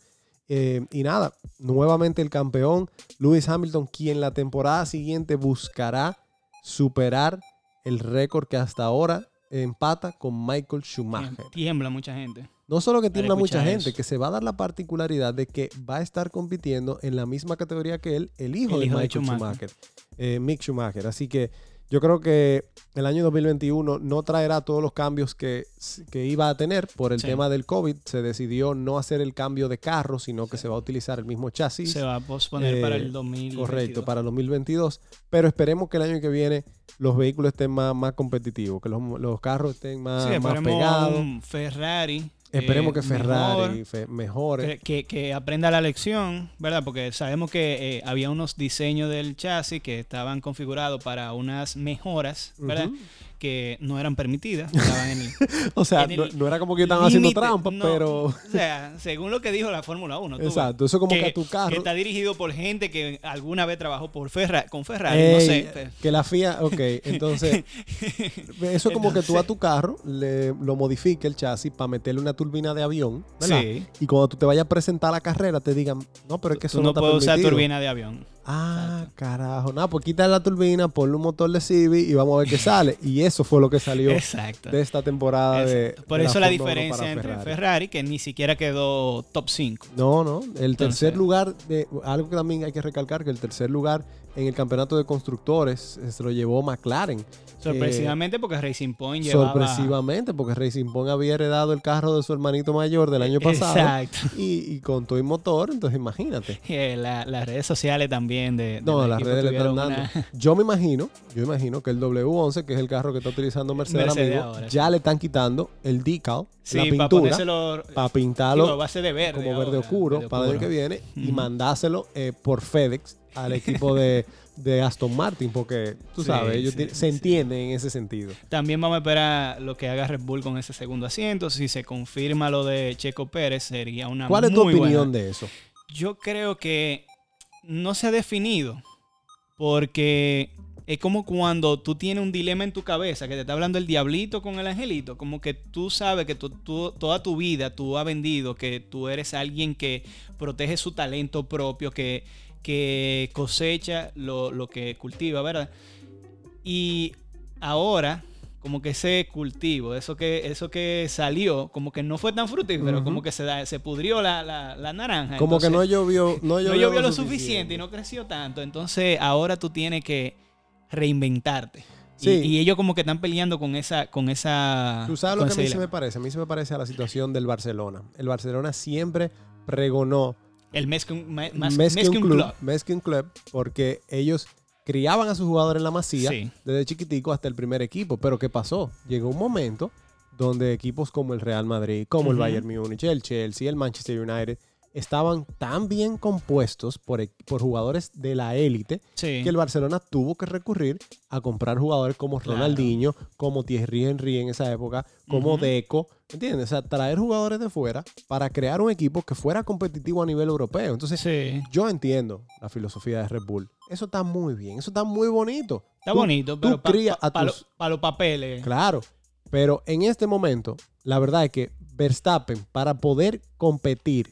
Eh, y nada, nuevamente el campeón, Lewis Hamilton, quien la temporada siguiente buscará superar el récord que hasta ahora empata con Michael Schumacher. Tiembla mucha gente. No solo que Al mucha gente, eso. que se va a dar la particularidad de que va a estar compitiendo en la misma categoría que él, el hijo, El de hijo de Michael Schumacher. Schumacher, eh, Mick Schumacher. Así que yo creo que el año 2021 no traerá todos los cambios que, que iba a tener por el Sí. tema del COVID. Se decidió no hacer el cambio de carro, sino que se va a utilizar el mismo chasis. Se va a posponer Eh, para el 2022. Correcto, para el 2022. Pero esperemos que el año que viene los vehículos estén más, más competitivos, que los, los carros estén más, Sí, más pegados. un Ferrari. Esperemos eh, que Ferrari mejor, mejore. que, que- aprenda la lección, ¿verdad? Porque sabemos que eh, había unos diseños del chasis que estaban configurados para unas mejoras, ¿verdad? Ujú. Que no eran permitidas. estaban en el, O sea, en no, no era como que estaban haciendo límite, trampa, no, pero. O sea, según lo que dijo la Fórmula 1. tú ves, Exacto, eso como que, a tu carro. que está dirigido por gente que alguna vez trabajó por Ferra, con Ferrari, no Ey, sé. pues. Que la FIA, ok, entonces, eso es como que tú a tu carro le, lo modifique el chasis para meterle una turbina de avión, ¿verdad? Sí. Y cuando tú te vayas a presentar a la carrera te digan, no, pero es que eso Tú no, no puedes usar permitido". turbina de avión. Ah, carajo. Nada, pues quita la turbina, ponle un motor de Civic y vamos a ver qué sale. Y eso fue lo que salió Exacto. de esta temporada de. Exacto. Por de eso la Fórmula 1 diferencia entre Ferrari. Ferrari. que ni siquiera quedó top 5. No, no. El tercer lugar, de algo que también hay que recalcar, que el tercer lugar en el campeonato de constructores eh, se lo llevó McLaren. Sorpresivamente porque Racing Point llevaba... Sorpresivamente, porque Racing Point había heredado el carro de su hermanito mayor del año pasado. Exacto. Y, y con todo y motor, entonces imagínate. Eh, la- las redes sociales también de, de No, las redes le están dando. una- Yo me imagino, yo imagino que el W11, que es el carro que está utilizando Mercedes, ahora, ya le están quitando el decal, Sí, la para pintura, para digo, pintarlo a ser de verde. como verde ahora, oscuro verde para el año que viene y mandárselo eh, por FedEx al equipo de, de Aston Martin, porque tú Sí, sabes, ellos sí, se sí. entienden en ese sentido. También vamos a esperar lo que haga Red Bull con ese segundo asiento. Si se confirma lo de Checo Pérez, sería una ¿Cuál es tu opinión buena. de eso? Yo creo que no se ha definido porque es como cuando tú tienes un dilema en tu cabeza, que te está hablando el diablito con el angelito, como que tú sabes que tú, toda tu vida tú has vendido, que tú eres alguien que protege su talento propio, que, que cosecha lo, lo que cultiva, ¿verdad? Y ahora, como que ese cultivo, eso que, eso que salió, como que no fue tan fructífero, Ujú. como que se, da- se pudrió la, la- la naranja. Como que no llovió, no no llovió, lo suficiente y no creció tanto. Entonces ahora tú tienes que reinventarte. Y- Sí. Y, ellos como que están peleando con esa... Con esa Tú sabes lo que a mí se me parece. A mí se me parece a la situación del Barcelona. El Barcelona siempre pregonó El mes más, mes que un un club, club. más que un club, porque ellos criaban a sus jugadores en la masía Sí. desde chiquitico hasta el primer equipo. Pero ¿qué pasó? Llegó un momento donde equipos como el Real Madrid, como el. Bayern Múnich, el Chelsea, el Manchester United, estaban tan bien compuestos por, e- por jugadores de la élite Sí. que el Barcelona tuvo que recurrir a comprar jugadores como Claro. Ronaldinho, como Thierry Henry en esa época, como Ujú. Deco, ¿entiendes? O sea, traer jugadores de fuera para crear un equipo que fuera competitivo a nivel europeo. Entonces, Sí. yo entiendo la filosofía de Red Bull. Eso está muy bien, eso está muy bonito. Está Tú- bonito, tú pero para tus- los papeles. Claro, pero en este momento, la verdad es que Verstappen, para poder competir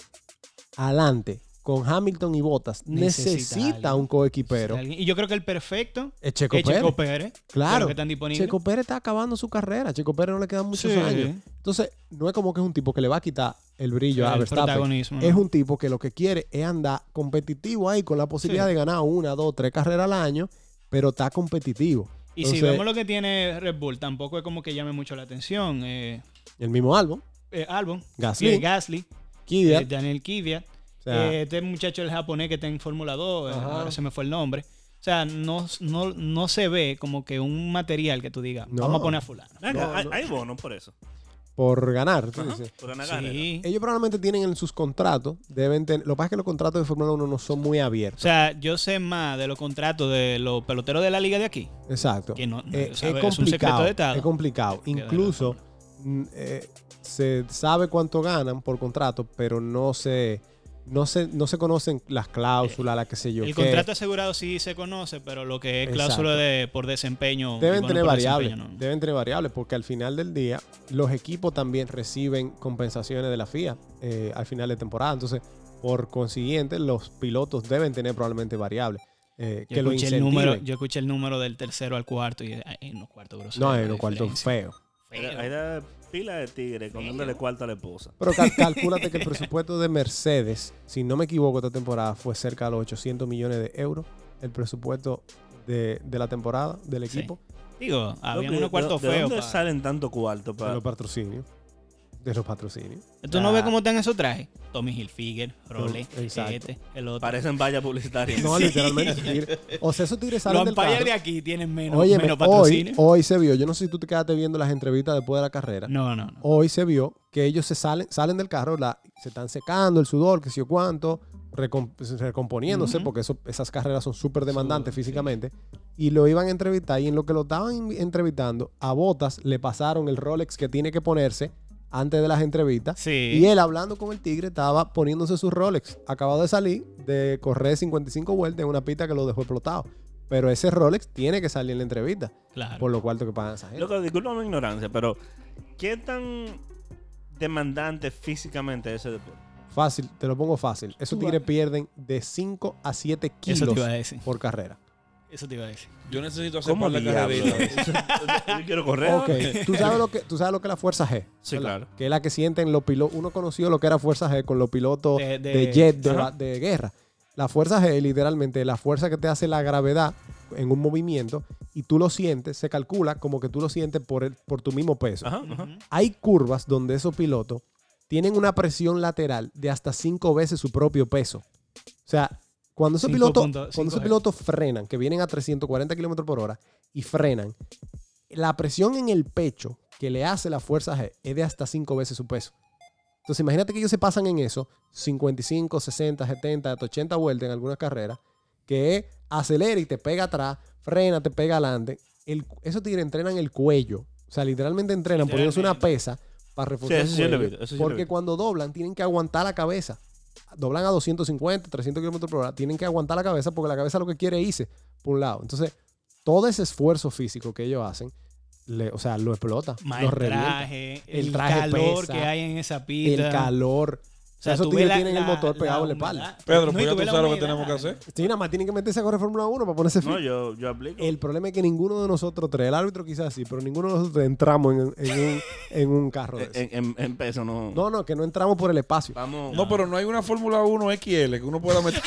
adelante con Hamilton y Bottas, Necesita un coequipero. Y yo creo que el perfecto Es Checo es Pérez. Checo Pérez. Claro. que están. Checo Pérez está acabando su carrera. Checo Pérez no le quedan muchos Sí. años. Entonces, no es como que es un tipo que le va a quitar el brillo a Verstappen. Es un tipo que lo que quiere es andar competitivo ahí con la posibilidad Sí. de ganar una, dos, tres carreras al año, pero está competitivo. Y si vemos lo que tiene Red Bull, tampoco es como que llame mucho la atención. Eh, El mismo álbum, eh, Albon, Gasly, Gasly, Kvyat, eh, Daniel Kvyat, o sea, eh, este muchacho el japonés que está en Fórmula 2, eh, Ajá. ahora se me fue el nombre. O sea, no, no, no se ve como que un material que tú digas, No. vamos a poner a fulano. No, hay, no. hay bonos por eso. por ganar. tú dices. por ganar. Sí. Ellos probablemente tienen en sus contratos, deben tener, lo que pasa es que los contratos de Fórmula 1 no son muy O abiertos. sea, yo sé más de los contratos de los peloteros de la liga de aquí. Exacto. Que no, no, Eh, o es sea, es un secreto complicado. de Estado. Es complicado. Incluso eh, se sabe cuánto ganan por contrato, pero no se, no se, no se conocen las cláusulas, la que sé yo. El qué. contrato asegurado sí se conoce, pero lo que es Exacto. cláusula de, por desempeño. Deben tener variables, no. deben tener variables, porque al final del día los equipos también reciben compensaciones de la FIA eh, al final de temporada. Entonces, por consiguiente, los pilotos deben tener probablemente variables eh, Yo que lo escuché, el número, yo escuché el número del tercero al cuarto y hay en los cuartos groseros. no, en los cuartos feo. Pila de tigre con dándole cuarto a la esposa. Pero cal- calcúlate que el presupuesto de Mercedes, si no me equivoco, esta temporada fue cerca de los 800 millones de euros. El presupuesto de, de la temporada del Sí. equipo, Digo, había unos cuartos ¿de, ¿De feos. dónde pa- salen tanto cuarto de para los patrocinios. De los patrocinios. ¿Tú no ves cómo están esos trajes? Tommy Hilfiger, Rolex, exacto. este, el otro. Parecen vallas publicitarias. No, Sí. literalmente. O sea, esos tigres Los salen del Empire carro. de aquí tienen menos, Óyeme, menos hoy, patrocinio. hoy se vio, yo no sé si tú te quedaste viendo las entrevistas después de la carrera. No, no, no. Hoy se vio que ellos se salen, salen del carro, la- se están secando el sudor, que sé yo cuánto, recom- recomponiéndose, porque eso, esas carreras son súper demandantes sí. físicamente. Y lo iban a entrevistar, y en lo que lo estaban entrevistando, a Botas le pasaron el Rolex que tiene que ponerse antes de las entrevistas. Sí. Y él hablando con el tigre estaba poniéndose su Rolex. Acabado de salir de correr 55 vueltas en una pista que lo dejó explotado. Pero ese Rolex tiene que salir en la entrevista. claro. Por lo cual que pagan esa gente. Loco, disculpa mi ignorancia, pero ¿qué tan demandante físicamente es ese deporte? Fácil, te lo pongo fácil. Esos tigres pierden de 5 a 7 Eso kilos te iba a decir. por carrera. Eso te iba a decir. Yo necesito hacer ¿Cómo de diablo? carreritas. Yo quiero correr. Ok, ¿tú sabes lo que, tú sabes lo que es la fuerza G. Sí, ¿verdad? claro. Que es la que sienten los pilotos. Uno conoció lo que era fuerza G con los pilotos De- de, de- jet de, de guerra. La fuerza G, literalmente, la fuerza que te hace la gravedad en un movimiento y tú lo sientes, se calcula como que tú lo sientes por, el- por tu mismo peso. Ajá, ajá. Ujú. Hay curvas donde esos pilotos tienen una presión lateral de hasta cinco veces su propio peso. O sea, cuando esos, pilotos, cuando esos frenan, que vienen a 340 kilómetros por hora y frenan, la presión en el pecho que le hace la fuerza G es de hasta cinco veces su peso. Entonces, imagínate que ellos se pasan en eso, 55, 60, 70, hasta 80 vueltas en algunas carreras, que es acelera y te pega atrás, frena, te pega adelante. El, esos tigres entrenan el cuello. O sea, literalmente entrenan poniéndose una pesa para reforzar Sí, eso el sí lo he cuello. visto, eso sí lo he porque visto. cuando doblan, tienen que aguantar la cabeza. Doblan a 250, 300 kilómetros por hora. Tienen que aguantar la cabeza porque la cabeza lo que quiere es irse por un lado. Entonces, todo ese esfuerzo físico que ellos hacen, le- o sea, lo explota. Lo el traje, El calor pesa, que hay en esa pista. El calor. O sea, esos tigres la- tienen el la- motor pegado en la espalda. Pedro, No, pues ya tú la sabes lo que humedad. tenemos que hacer. Sí, nada más tienen que meterse a correr Fórmula 1 para ponerse fit. No, yo, yo aplico. El problema es que ninguno de nosotros tres, el árbitro quizás sí, pero ninguno de nosotros entramos en, en un, en un carro de eso. en, en- en peso no. No, no, que no entramos por el espacio. Vamos. No, pero no hay una Fórmula 1 XL que uno pueda meter.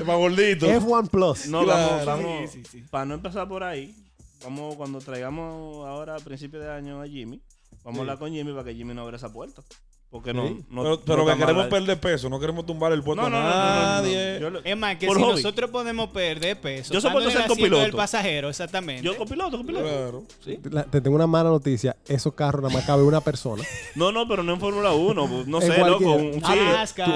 es más gordito. F1 Plus. No, Claro. vamos, vamos. Sí, sí, sí. Para no empezar por ahí, vamos cuando traigamos ahora a principio de año a Jimmy, vamos a hablar con Jimmy para que Jimmy no abra esa puerta. Porque no. Sí. no pero pero no que queremos mal. perder peso, no queremos tumbar el puesto No, no, a no, no, no, no, no. nadie. Yo, Es más, que Por si hobby. nosotros podemos perder peso. Yo soporto ser el copiloto. del pasajero, exactamente. yo copiloto, copiloto. Claro. Sí. La- te tengo una mala noticia. Esos carros nada más cabe una persona. No, no, pero no en Fórmula 1. pues, No sé, loco. Un, sí,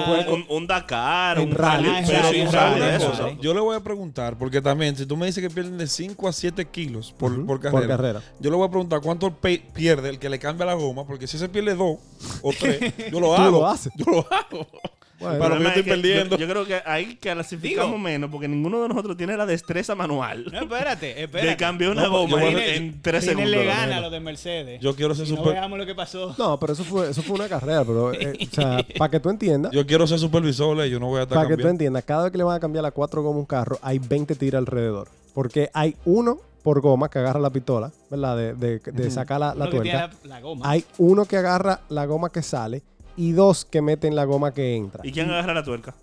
puedes- un, un Dakar, En un rally. rally. Ah, en pero rally, sí, en un ¿Sabes rally rally, una de eso. Yo le voy a preguntar, porque también, si tú me dices que pierden de 5 a 7 kilos por, carrera, Por carrera. yo le voy a preguntar cuánto pe- pierde el que le cambia la goma, porque si se pierde 2 o 3, yo lo Tú hago. lo haces. Yo lo hago. Bueno, Para lo que yo estoy perdiendo. Yo, yo creo que ahí clasificamos Digo- menos porque ninguno de nosotros tiene la destreza manual No, espérate, espérate. de cambiar una No, voy en, tres segundos. le lo gana los de Mercedes. Yo quiero ser Y no veamos lo que pasó. No, pero eso fue, eso fue una carrera. Pero, eh, o sea, para que tú entiendas, yo quiero ser supervisor, yo no voy a estar para que tú entiendas, cada vez que le van a cambiar la cuatro gomas a un carro, hay 20 tiras alrededor. Porque hay uno por goma que agarra la pistola, ¿verdad? De, de- de sacar la, la Uno que tiene tuerca. la, la goma. Hay uno que agarra la goma que sale y dos que meten la goma que entra. ¿Y quién agarra la tuerca?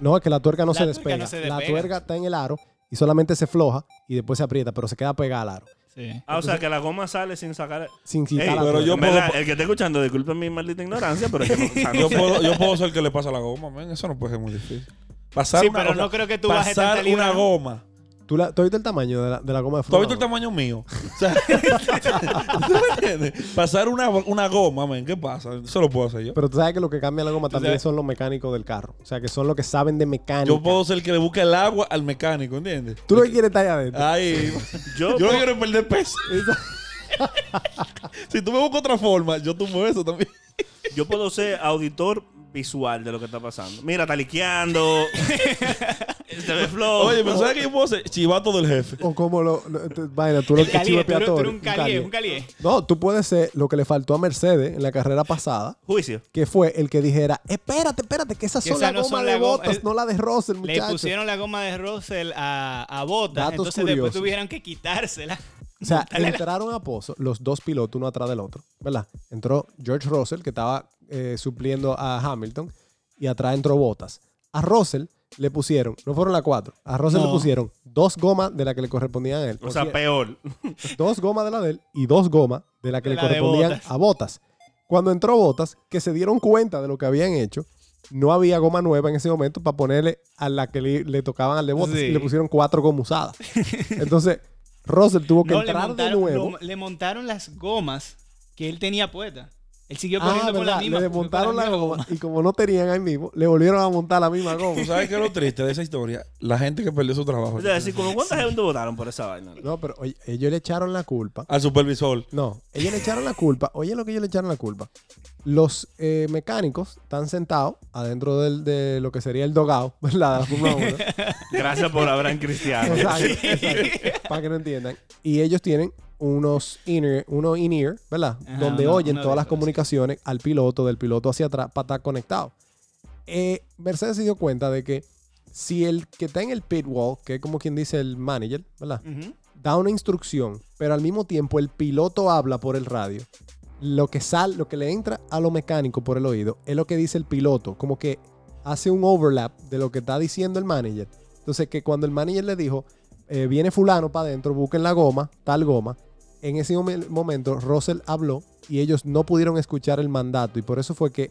No, es que la tuerca no, La se, tuerca despega. no se La tuerca está en el aro y solamente se floja y después se aprieta, pero se queda pegada al aro. Sí. Ah, o sea, que la goma sale sin sacar... Sin quitar Ey, la pero yo puedo- el que esté escuchando, disculpen mi maldita ignorancia, pero es que no, o sea, no Yo puedo, yo puedo ser el que le pasa la goma, man. Eso no puede ser muy difícil. Pasar Sí, una, pero o sea, no creo que tú pasar tanta libra, una goma. ¿Tú, la, ¿Tú has visto el tamaño de la, de la goma de ¿Tú has visto el 1? tamaño mío? O sea, ¿tú me entiendes? Pasar una, una goma, man, ¿qué pasa? Eso lo puedo hacer yo. Pero tú sabes que lo que cambia la goma también sabes- son los mecánicos del carro. O sea, que son los que saben de mecánica. Yo puedo ser el que le busque el agua al mecánico, ¿entiendes? Tú lo que quieres estar ahí adentro. Ay, Yo, yo no quiero perder peso. si tú me buscas otra forma, yo tumbo eso también. yo puedo ser auditor visual de lo que está pasando. Mira, está liqueando. se ve flojo. Oye, pero ¿sabes que yo puedo ser? Chivato del jefe. O como lo. vaina, tú lo El que calié, tú eres- tú expiatorio, eres un calié, un calié. No, tú puedes ser lo que le faltó a Mercedes en la carrera pasada, Juicio. que fue el que dijera: Espérate, espérate, que esas Que son esas las no gomas son de botas, eh, no la de Russell, Le muchachos. pusieron la goma de Russell a, a Bottas, Datos entonces después curiosos. tuvieron que quitársela. O sea, entraron a Pozo los dos pilotos uno atrás del otro, ¿verdad? Entró George Russell, que estaba eh, supliendo a Hamilton, y atrás entró Bottas. A Russell le pusieron, no fueron las cuatro, a Russell le No. pusieron dos gomas de la que le correspondían a él. O sea, peor. dos gomas de la de él y dos gomas de la que De le la de correspondían Bottas. a Bottas. Cuando entró Bottas, que se dieron cuenta de lo que habían hecho, no había goma nueva en ese momento para ponerle a la que le, le tocaban al de Bottas Sí. y le pusieron cuatro gomas usadas. Entonces, Russell tuvo que No, le, entrar de montaron, nuevo. lo- le montaron las gomas que él tenía puestas. Él siguió Ah, poniendo con la misma. Le la desmontaron la goma y como no tenían ahí mismo, le volvieron a montar la misma goma. ¿Tú sabes qué es lo triste de esa historia? La gente que perdió su trabajo. O sea, decir, como cuánta gente votaron por esa vaina. No, pero oye, ellos le echaron la culpa. Al supervisor. No, ellos le echaron la culpa. Oye, lo que ellos le echaron la culpa. Los eh, mecánicos están sentados adentro del- de lo que sería el dogado, ¿verdad? De la Fórmula 1. Gracias por Abraham Cristiano. Exacto, exacto. Para que no entiendan. Y ellos tienen unos in-ear, unos in-ear, ¿verdad? Ajá, Donde uno- oyen uno todas las comunicaciones al piloto, del piloto hacia atrás, para estar conectado. Eh, Mercedes se dio cuenta de que si el que está en el pit wall, que es como quien dice el manager, ¿verdad? Da una instrucción, pero al mismo tiempo el piloto habla por el radio. Lo que sale, lo que le entra a lo mecánico por el oído es lo que dice el piloto. Como que hace un overlap de lo que está diciendo el manager. Entonces, que cuando el manager le dijo, eh, viene fulano para adentro, busquen la goma, tal goma, en ese momen- momento Russell habló y ellos no pudieron escuchar el mandato y por eso fue que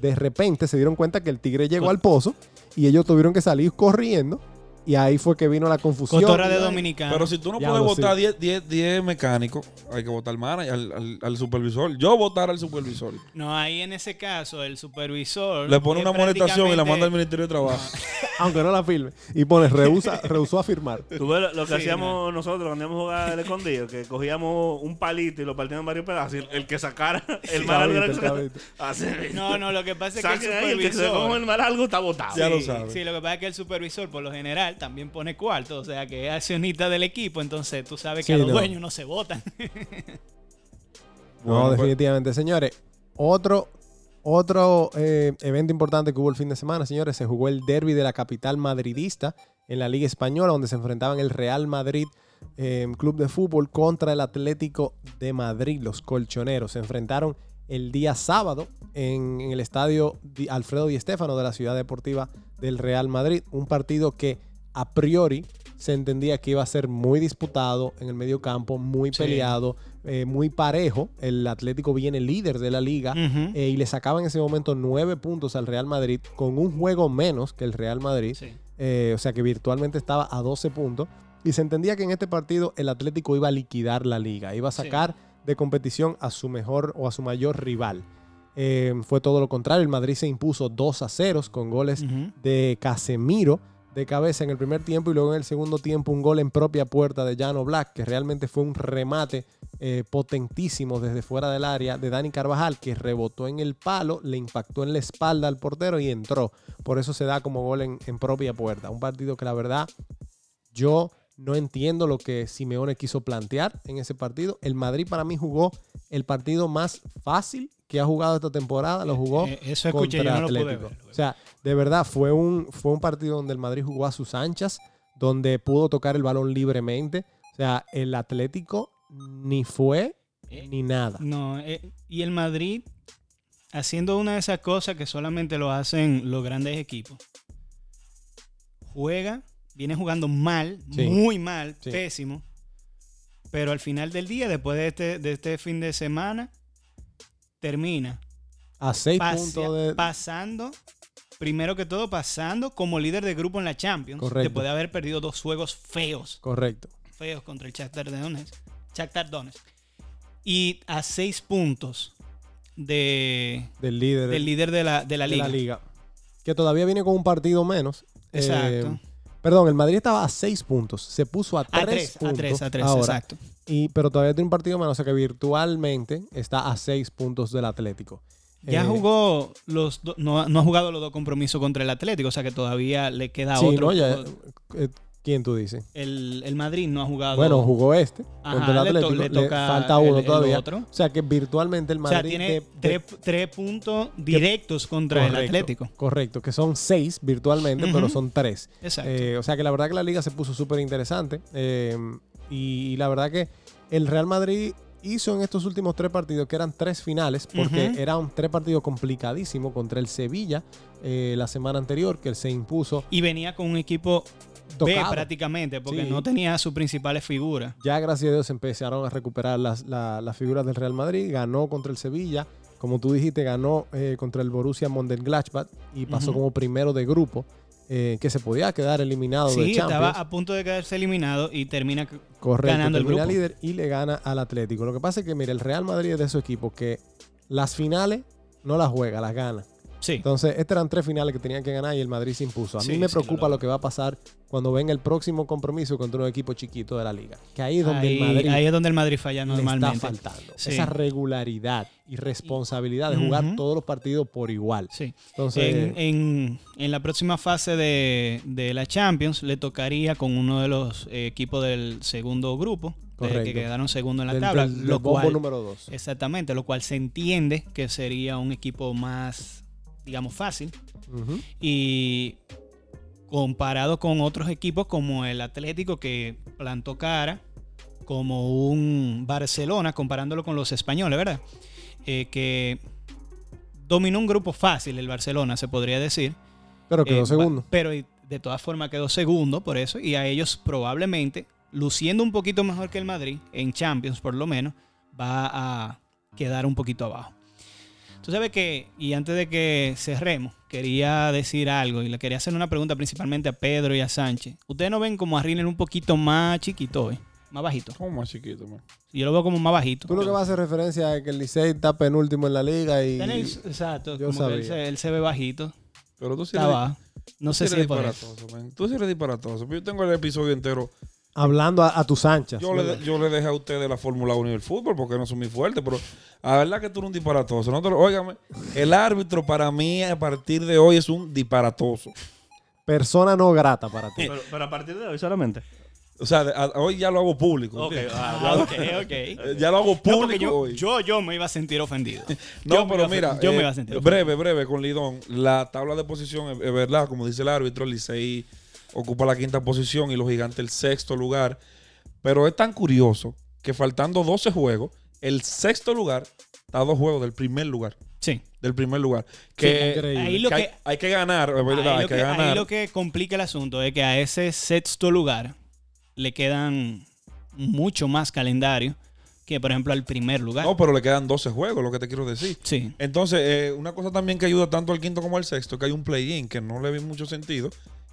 de repente se dieron cuenta que el tigre llegó al pozo y ellos tuvieron que salir corriendo y ahí fue que vino la confusión. Cotorra de dominicano. Pero si tú no Ya puedes votar sé. 10 10 10 mecánicos, hay que votar al manager, al, al- al supervisor. Yo votar al supervisor. No, ahí en ese caso, el supervisor. Le pone una amonestación y la manda al Ministerio de Trabajo. Aunque no la firme. Y pone, rehúsa, rehusó a firmar. Tú ves lo, lo que Sí, hacíamos nosotros cuando íbamos a jugar el escondido, que cogíamos un palito y lo partíamos en varios pedazos. y el, el que sacara el más algo. No, no, lo que pasa es que el Saquen ahí, el que se coja el mal algo está botado. Ya lo Sí, sabe. Sí, lo que pasa es que el supervisor, por lo general, también pone cuarto. O sea, que es accionista del equipo. Entonces, tú sabes que Sí, a los no. dueños no se votan. No, Bueno, pues- definitivamente. Señores, otro, otro eh, evento importante que hubo el fin de semana, señores, se jugó el derby de la capital madridista en la Liga Española, donde se enfrentaban el Real Madrid eh, Club de Fútbol contra el Atlético de Madrid, los colchoneros. Se enfrentaron el día sábado en, en el estadio Di- Alfredo Di Stéfano de la Ciudad Deportiva del Real Madrid. Un partido que a priori se entendía que iba a ser muy disputado en el medio campo, muy Sí. peleado, eh, muy parejo. El Atlético viene líder de la liga eh, y le sacaba en ese momento nueve puntos al Real Madrid con un juego menos que el Real Madrid. Sí. Eh, o sea que virtualmente estaba a 12 puntos. Y se entendía que en este partido el Atlético iba a liquidar la liga, iba a Sí. sacar de competición a su mejor o a su mayor rival. Fue todo lo contrario, el Madrid se impuso 2 a 0 con goles de Casemiro de cabeza en el primer tiempo y luego en el segundo tiempo un gol en propia puerta de Jano Black, que realmente fue un remate eh, potentísimo desde fuera del área de Dani Carvajal, que rebotó en el palo, le impactó en la espalda al portero y entró. Por eso se da como gol en, en propia puerta. Un partido que la verdad yo no entiendo lo que Simeone quiso plantear en ese partido. El Madrid para mí jugó el partido más fácil que ha jugado esta temporada. Lo jugó Eh, eso escuché, contra yo no lo pude Atlético. ver. O sea, de verdad, fue un, fue un partido donde el Madrid jugó a sus anchas, donde pudo tocar el balón libremente. O sea, el Atlético ni fue Eh, ni nada. No, eh, y el Madrid haciendo una de esas cosas que solamente lo hacen los grandes equipos. Juega, viene jugando mal, Sí. muy mal, Sí. pésimo. Pero al final del día, después de este, de este fin de semana, termina A seis puntos de... pasando, primero que todo, pasando como líder de grupo en la Champions. Correcto. Después de haber perdido dos juegos feos Correcto. feos contra el Shakhtar Donetsk. Shakhtar Donetsk. Y a seis puntos de, Del líder, del líder de la, de la de liga. la liga. Que todavía viene con un partido menos. Exacto. Eh, perdón, el Madrid estaba a seis puntos. Se puso a a tres, tres, a tres, a tres, ahora. exacto. Y, pero todavía tiene un partido menos, o sea que virtualmente está a seis puntos del Atlético. Ya Eh, jugó los do- no, no ha jugado los dos compromisos contra el Atlético, o sea que todavía le queda sí, otro. ¿no? Ya, eh, ¿Quién tú dices? el, el Madrid no ha jugado. Bueno, jugó este Ajá, contra el le to- Atlético. le le toca falta uno el todavía. otro. O sea que virtualmente el o sea, Madrid. tiene de- de- tres, puntos directos contra el Atlético. Correcto, que son seis virtualmente, pero son tres. Exacto. Eh, o sea que la verdad que la liga se puso súper interesante. eh, y, la verdad que el Real Madrid hizo en estos últimos tres partidos, que eran tres finales, porque Ujú. eran tres partidos complicadísimos contra el Sevilla eh, la semana anterior, que él se impuso y venía con un equipo B prácticamente, porque Sí. no tenía sus principales figuras. Ya gracias a Dios empezaron a recuperar las, la- las figuras del Real Madrid. Ganó contra el Sevilla. Como tú dijiste, ganó eh, contra el Borussia Mönchengladbach y pasó como primero de grupo, eh, que se podía quedar eliminado de Sí, Champions. estaba a punto de quedarse eliminado y termina. Correcto, ganando el termina grupo. líder y le gana al Atlético. Lo que pasa es que, mira, el Real Madrid es de esos equipos que las finales no las juega, las gana. Sí. Entonces, estas eran tres finales que tenían que ganar y el Madrid se impuso. A mí Sí, me sí, preocupa lo- que va a pasar cuando venga el próximo compromiso contra un equipo chiquito de la liga. Que ahí es donde ahí, el Madrid ahí es donde el Madrid falla normalmente. está faltando. Sí. Esa regularidad y responsabilidad de jugar todos los partidos por igual. Sí. Entonces, En, en- en la próxima fase de, de la Champions le tocaría con uno de los equipos del segundo grupo, de que quedaron segundo en la del, tabla, del- del lo cual, número dos. exactamente, lo cual se entiende que sería un equipo más, digamos, fácil. Y comparado con otros equipos como el Atlético que plantó cara, como un Barcelona, comparándolo con los españoles, ¿verdad? Eh, que dominó un grupo fácil el Barcelona, se podría decir. Pero quedó va- segundo. Pero de todas formas quedó segundo por eso. Y a ellos probablemente, luciendo un poquito mejor que el Madrid, en Champions por lo menos, va a quedar un poquito abajo. Tú sabes que, y antes de que cerremos, quería decir algo y le quería hacer una pregunta principalmente a Pedro y a Sánchez. Ustedes no ven como a Rinel un poquito más chiquito hoy, más bajito. ¿Cómo más chiquito, man? Yo lo veo como más bajito. Tú lo que vas a hacer referencia es que el Licey está penúltimo en la liga y... Exacto, yo como que él se, él se ve bajito. Pero tú sí bajo. No sé si eres es por eso. disparatoso, man. Tú sí eres disparatoso. Yo tengo el episodio entero. Hablando a, a tus anchas. Yo le, yo le dejé a ustedes la Fórmula 1 y el fútbol porque no son muy fuertes, pero la verdad que tú eres un disparatoso. Óigame, el árbitro para mí a partir de hoy es un disparatoso. Persona no grata para ti. Pero, pero a partir de hoy solamente. O sea, a- hoy ya lo hago público. Ok, ah, ok, ok. Eh, Ya lo hago No, público yo, hoy. yo, yo me iba a sentir ofendido. No, Yo pero a- mira, yo me eh, iba a sentir ofendido. breve, breve con Lidón. La tabla de posición es, es verdad, como dice el árbitro, el Licey ocupa la quinta posición y los gigantes el sexto lugar. Pero es tan curioso que faltando 12 juegos, el sexto lugar está a dos juegos del primer lugar. Sí. Del primer lugar. Que, increíble. Ahí lo que hay, que, hay que ganar, ahí hay lo que, que- ganar. ahí lo que complica el asunto es que a ese sexto lugar le quedan mucho más calendario que, por ejemplo, al primer lugar. No, pero le quedan 12 juegos, lo que te quiero decir. Sí. Entonces, eh, una cosa también que ayuda tanto al quinto como al sexto, que hay un play-in que no le vi mucho sentido.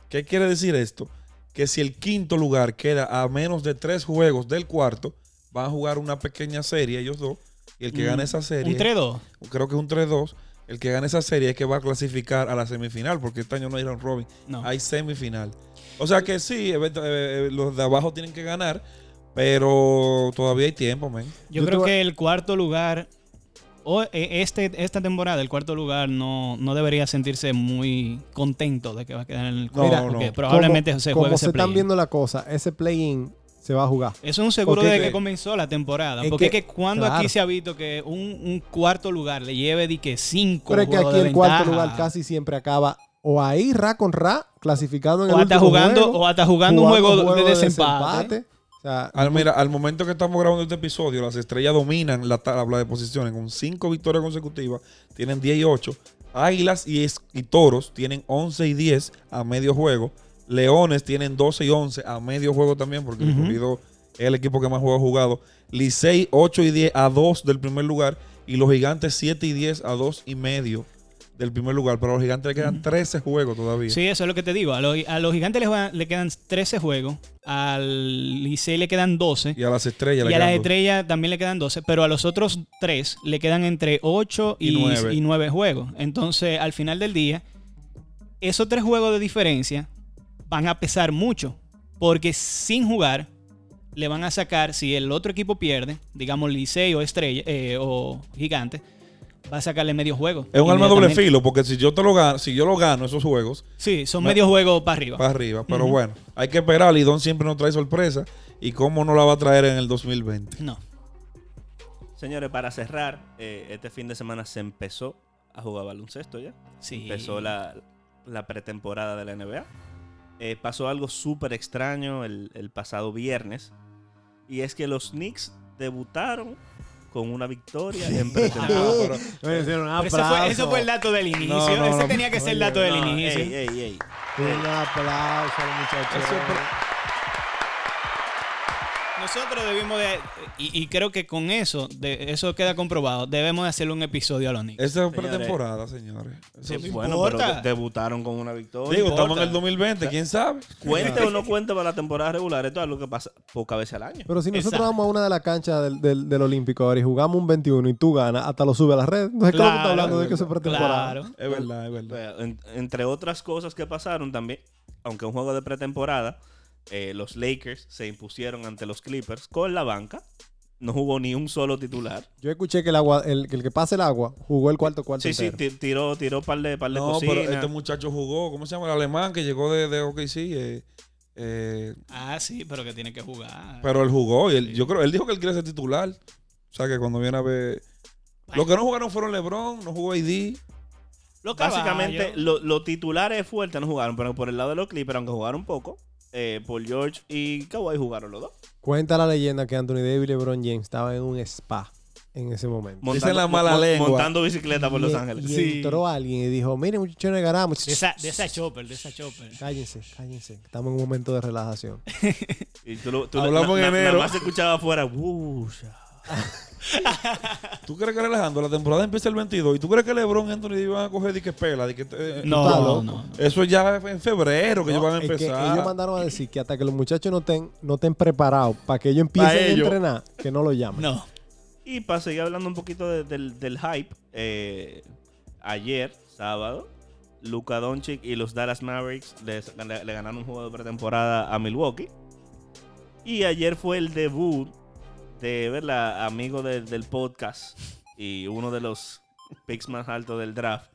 ¿Qué quiere decir esto? Que si el quinto lugar queda a menos de tres juegos del cuarto, van a jugar una pequeña serie ellos dos. Y el que Un- gane esa serie, Un 3-2. creo que es un 3-2, el que gane esa serie es que va a clasificar a la semifinal, porque este año no hay round robin, No. hay semifinal. O sea que sí, eh, eh, los de abajo tienen que ganar, pero todavía hay tiempo, men. Yo, Yo creo que el cuarto lugar, o eh, este, esta temporada, el cuarto lugar no, no debería sentirse muy contento de que va a quedar en el cuarto. Mira, porque no. probablemente como, se como juegue se ese están viendo la cosa, ese play-in se va a jugar. Eso es un seguro Porque de que- comenzó la temporada. es porque que- es que cuando claro. aquí se ha visto que un, un cuarto lugar le lleve de que cinco Pero es que aquí el cuarto lugar casi siempre acaba o ahí ra con ra, clasificando en o el hasta último jugando, juego, o hasta jugando, un juego, de desempate. desempate. Sea, Al, mira, al momento que estamos grabando este episodio, las estrellas dominan la tabla de posiciones con cinco victorias consecutivas. Tienen 10 y 8. Águilas y, es- y Toros tienen 11 y 10 a medio juego. Leones tienen 12 y 11 a medio juego también, porque el Ujú. Escogido es el equipo que más juegos ha jugado. Licey 8 y 10 a 2 del primer lugar. Y los Gigantes 7 y 10 a 2 y medio del primer lugar. Pero a los Gigantes le quedan 13 juegos todavía. Sí, eso es lo que te digo. A los, a los gigantes les le quedan 13 juegos. Al Licey le quedan 12. Y a las estrellas Y le a las estrellas también le quedan 12, pero a los otros tres le quedan entre 8 Y y, nueve. y 9 juegos. Entonces, al final del día, esos tres juegos de diferencia van a pesar mucho, porque sin jugar le van a sacar, si el otro equipo pierde, digamos Licey o Estrella eh, o Gigante, va a sacarle medio juego. Es un arma doble filo, porque si yo te lo gano, si yo lo gano esos juegos, Sí, son Me- medio juego para arriba. para arriba. Pero bueno, hay que esperar. Lidón siempre nos trae sorpresa. ¿Y cómo no la va a traer en el 2020? No. Señores, para cerrar, eh, este fin de semana se empezó a jugar baloncesto ya. Sí. Empezó la, la pretemporada de la NBA. Eh, pasó algo súper extraño el, el pasado viernes. Y es que los Knicks debutaron con una victoria en pretemporada. hicieron un ese, fue, ese fue el dato del inicio. No, no, ese no. tenía que ser el dato del No, inicio. ey, ey, ey. Un aplauso muchachos. Nosotros debimos de, y, y creo que con eso, de, eso queda comprobado, debemos de hacerle un episodio a los Knicks. Esa es Señores. pretemporada, señores. Eso Sí. Bueno, pero importa. debutaron con una victoria. Digo, estamos en el importa. 2020, quién sabe. Cuente o no cuente para la temporada regular, esto es algo que pasa pocas veces al año. Pero si nosotros Exacto. vamos a una de las canchas del, del, del Olímpico ahora y jugamos un 21 y tú ganas, hasta lo sube a la red. Entonces, claro, tú estás hablando de que eso es pretemporada. Claro. Es verdad, es verdad. En- entre otras cosas que pasaron también, aunque un juego de pretemporada, eh, los Lakers se impusieron ante los Clippers con la banca. No jugó ni un solo titular. Yo escuché que el agua, el, que el que pase el agua jugó el cuarto cuarto Sí, sí, entero. ti- tiró, tiró par de, par de No, pero este muchacho jugó, ¿cómo se llama? El alemán que llegó de, de OKC. eh, eh, Ah, sí, pero que tiene que jugar. pero él jugó y él, yo creo, él dijo que él quiere ser titular. O sea que cuando viene a ver. Los que no jugaron fueron LeBron, no jugó AD. Los Básicamente, lo- los titulares fuertes no jugaron, pero por el lado de los Clippers, aunque jugaron poco, eh, Paul George y Kawhi jugaron los dos. Cuenta la leyenda que Anthony Davis y LeBron James estaban en un spa en ese momento. Dicen la mala mon- lengua. Montando bicicleta por Y- Los Ángeles. Y Sí. entró alguien y dijo, miren muchachones, ganamos. De esa, de esa chopper, de esa chopper. Cállense, cállense. Estamos en un momento de relajación. Y tú, lo- tú Hablamos na- en na- enero. Nada más se escuchaba afuera. ¿Tú crees que relajando? La temporada empieza el 22. ¿Y tú crees que LeBron y Anthony van a coger de que pela? De que, eh, No, estás no, loco. no. Eso ya en febrero que ellos van a Es que empezar. ellos mandaron a decir que hasta que los muchachos no estén, no estén preparados para que ellos empiecen Pa' a entrenar, que no lo llamen. No. Y para seguir hablando un poquito de- del, del hype, eh, ayer, sábado, Luka Doncic y los Dallas Mavericks les- le, le ganaron un juego de pretemporada a Milwaukee. Y ayer fue el debut de, ¿verdad? Amigo del- del podcast y uno de los picks más altos del draft,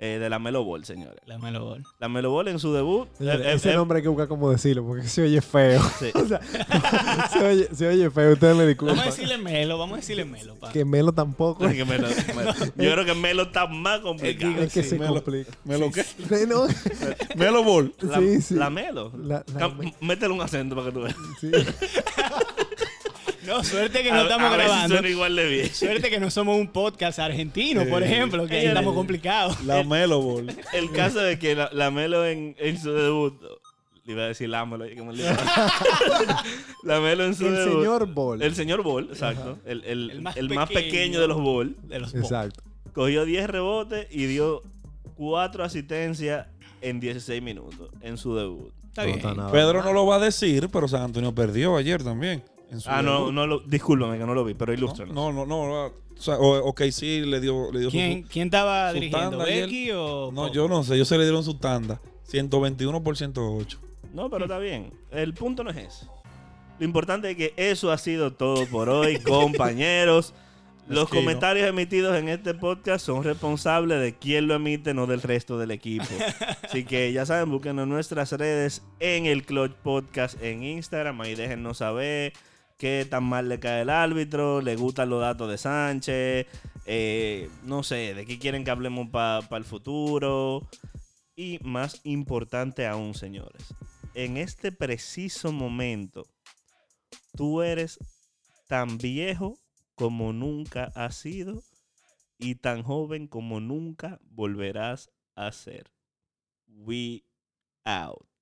eh, de la Melo Ball, señores. La Melo Ball. La Melo Ball en su debut. Eh, eh, ese eh, nombre hay que buscar cómo decirlo, porque se oye feo. sí. O sea, se, oye, se oye feo, ustedes me Vamos a disculpan. decirle Melo, vamos a decirle Melo, pa. Que Melo tampoco. Es que Melo- Melo- yo creo que Melo está más complicado. Es que Sí, se Melo. complica. ¿Me lo qué? Sí, no, Melo Ball. La, sí, sí. la Melo. La- la Cam- me- Métele un acento para que tú veas. sí. No, suerte que no A- estamos a grabando. suena igual de bien. Suerte que no somos un podcast argentino, por ejemplo, que ahí estamos complicados. La Melo Ball. El caso de que la, la Melo en, en su debut. Le iba a decir la Melo. como le iba a- la Melo en su El debut. señor Ball. El señor Ball, exacto. El, el- El más el más pequeño. de los Ball. De los Exacto. Cogió 10 rebotes y dio 4 asistencias en 16 minutos en su debut. Está No bien. Pedro no lo va a decir, pero San Antonio perdió ayer también. En su Ah, no, no lo, discúlpame que no lo vi, pero ilústranos. No, no, no. no, o sea, o- ok, sí, le dio, le dio su- ¿Quién, ¿Quién estaba su dirigiendo? tanda ayer. ¿Becky o.? No, yo no sé. Ellos se le dieron su tanda. 121 por 108. No, pero está bien. El punto no es eso. Lo importante es que eso ha sido todo por hoy, compañeros. Los Esquino. comentarios emitidos en este podcast son responsables de quién lo emite, no del resto del equipo. Así que ya saben, búsquenos en nuestras redes en el Clutch Podcast en Instagram. Ahí déjennos saber qué tan mal le cae el árbitro, le gustan los datos de Sánchez, eh, no sé, de qué quieren que hablemos para el futuro. Y más importante aún, señores, en este preciso momento, tú eres tan viejo como nunca has sido y tan joven como nunca volverás a ser. We out.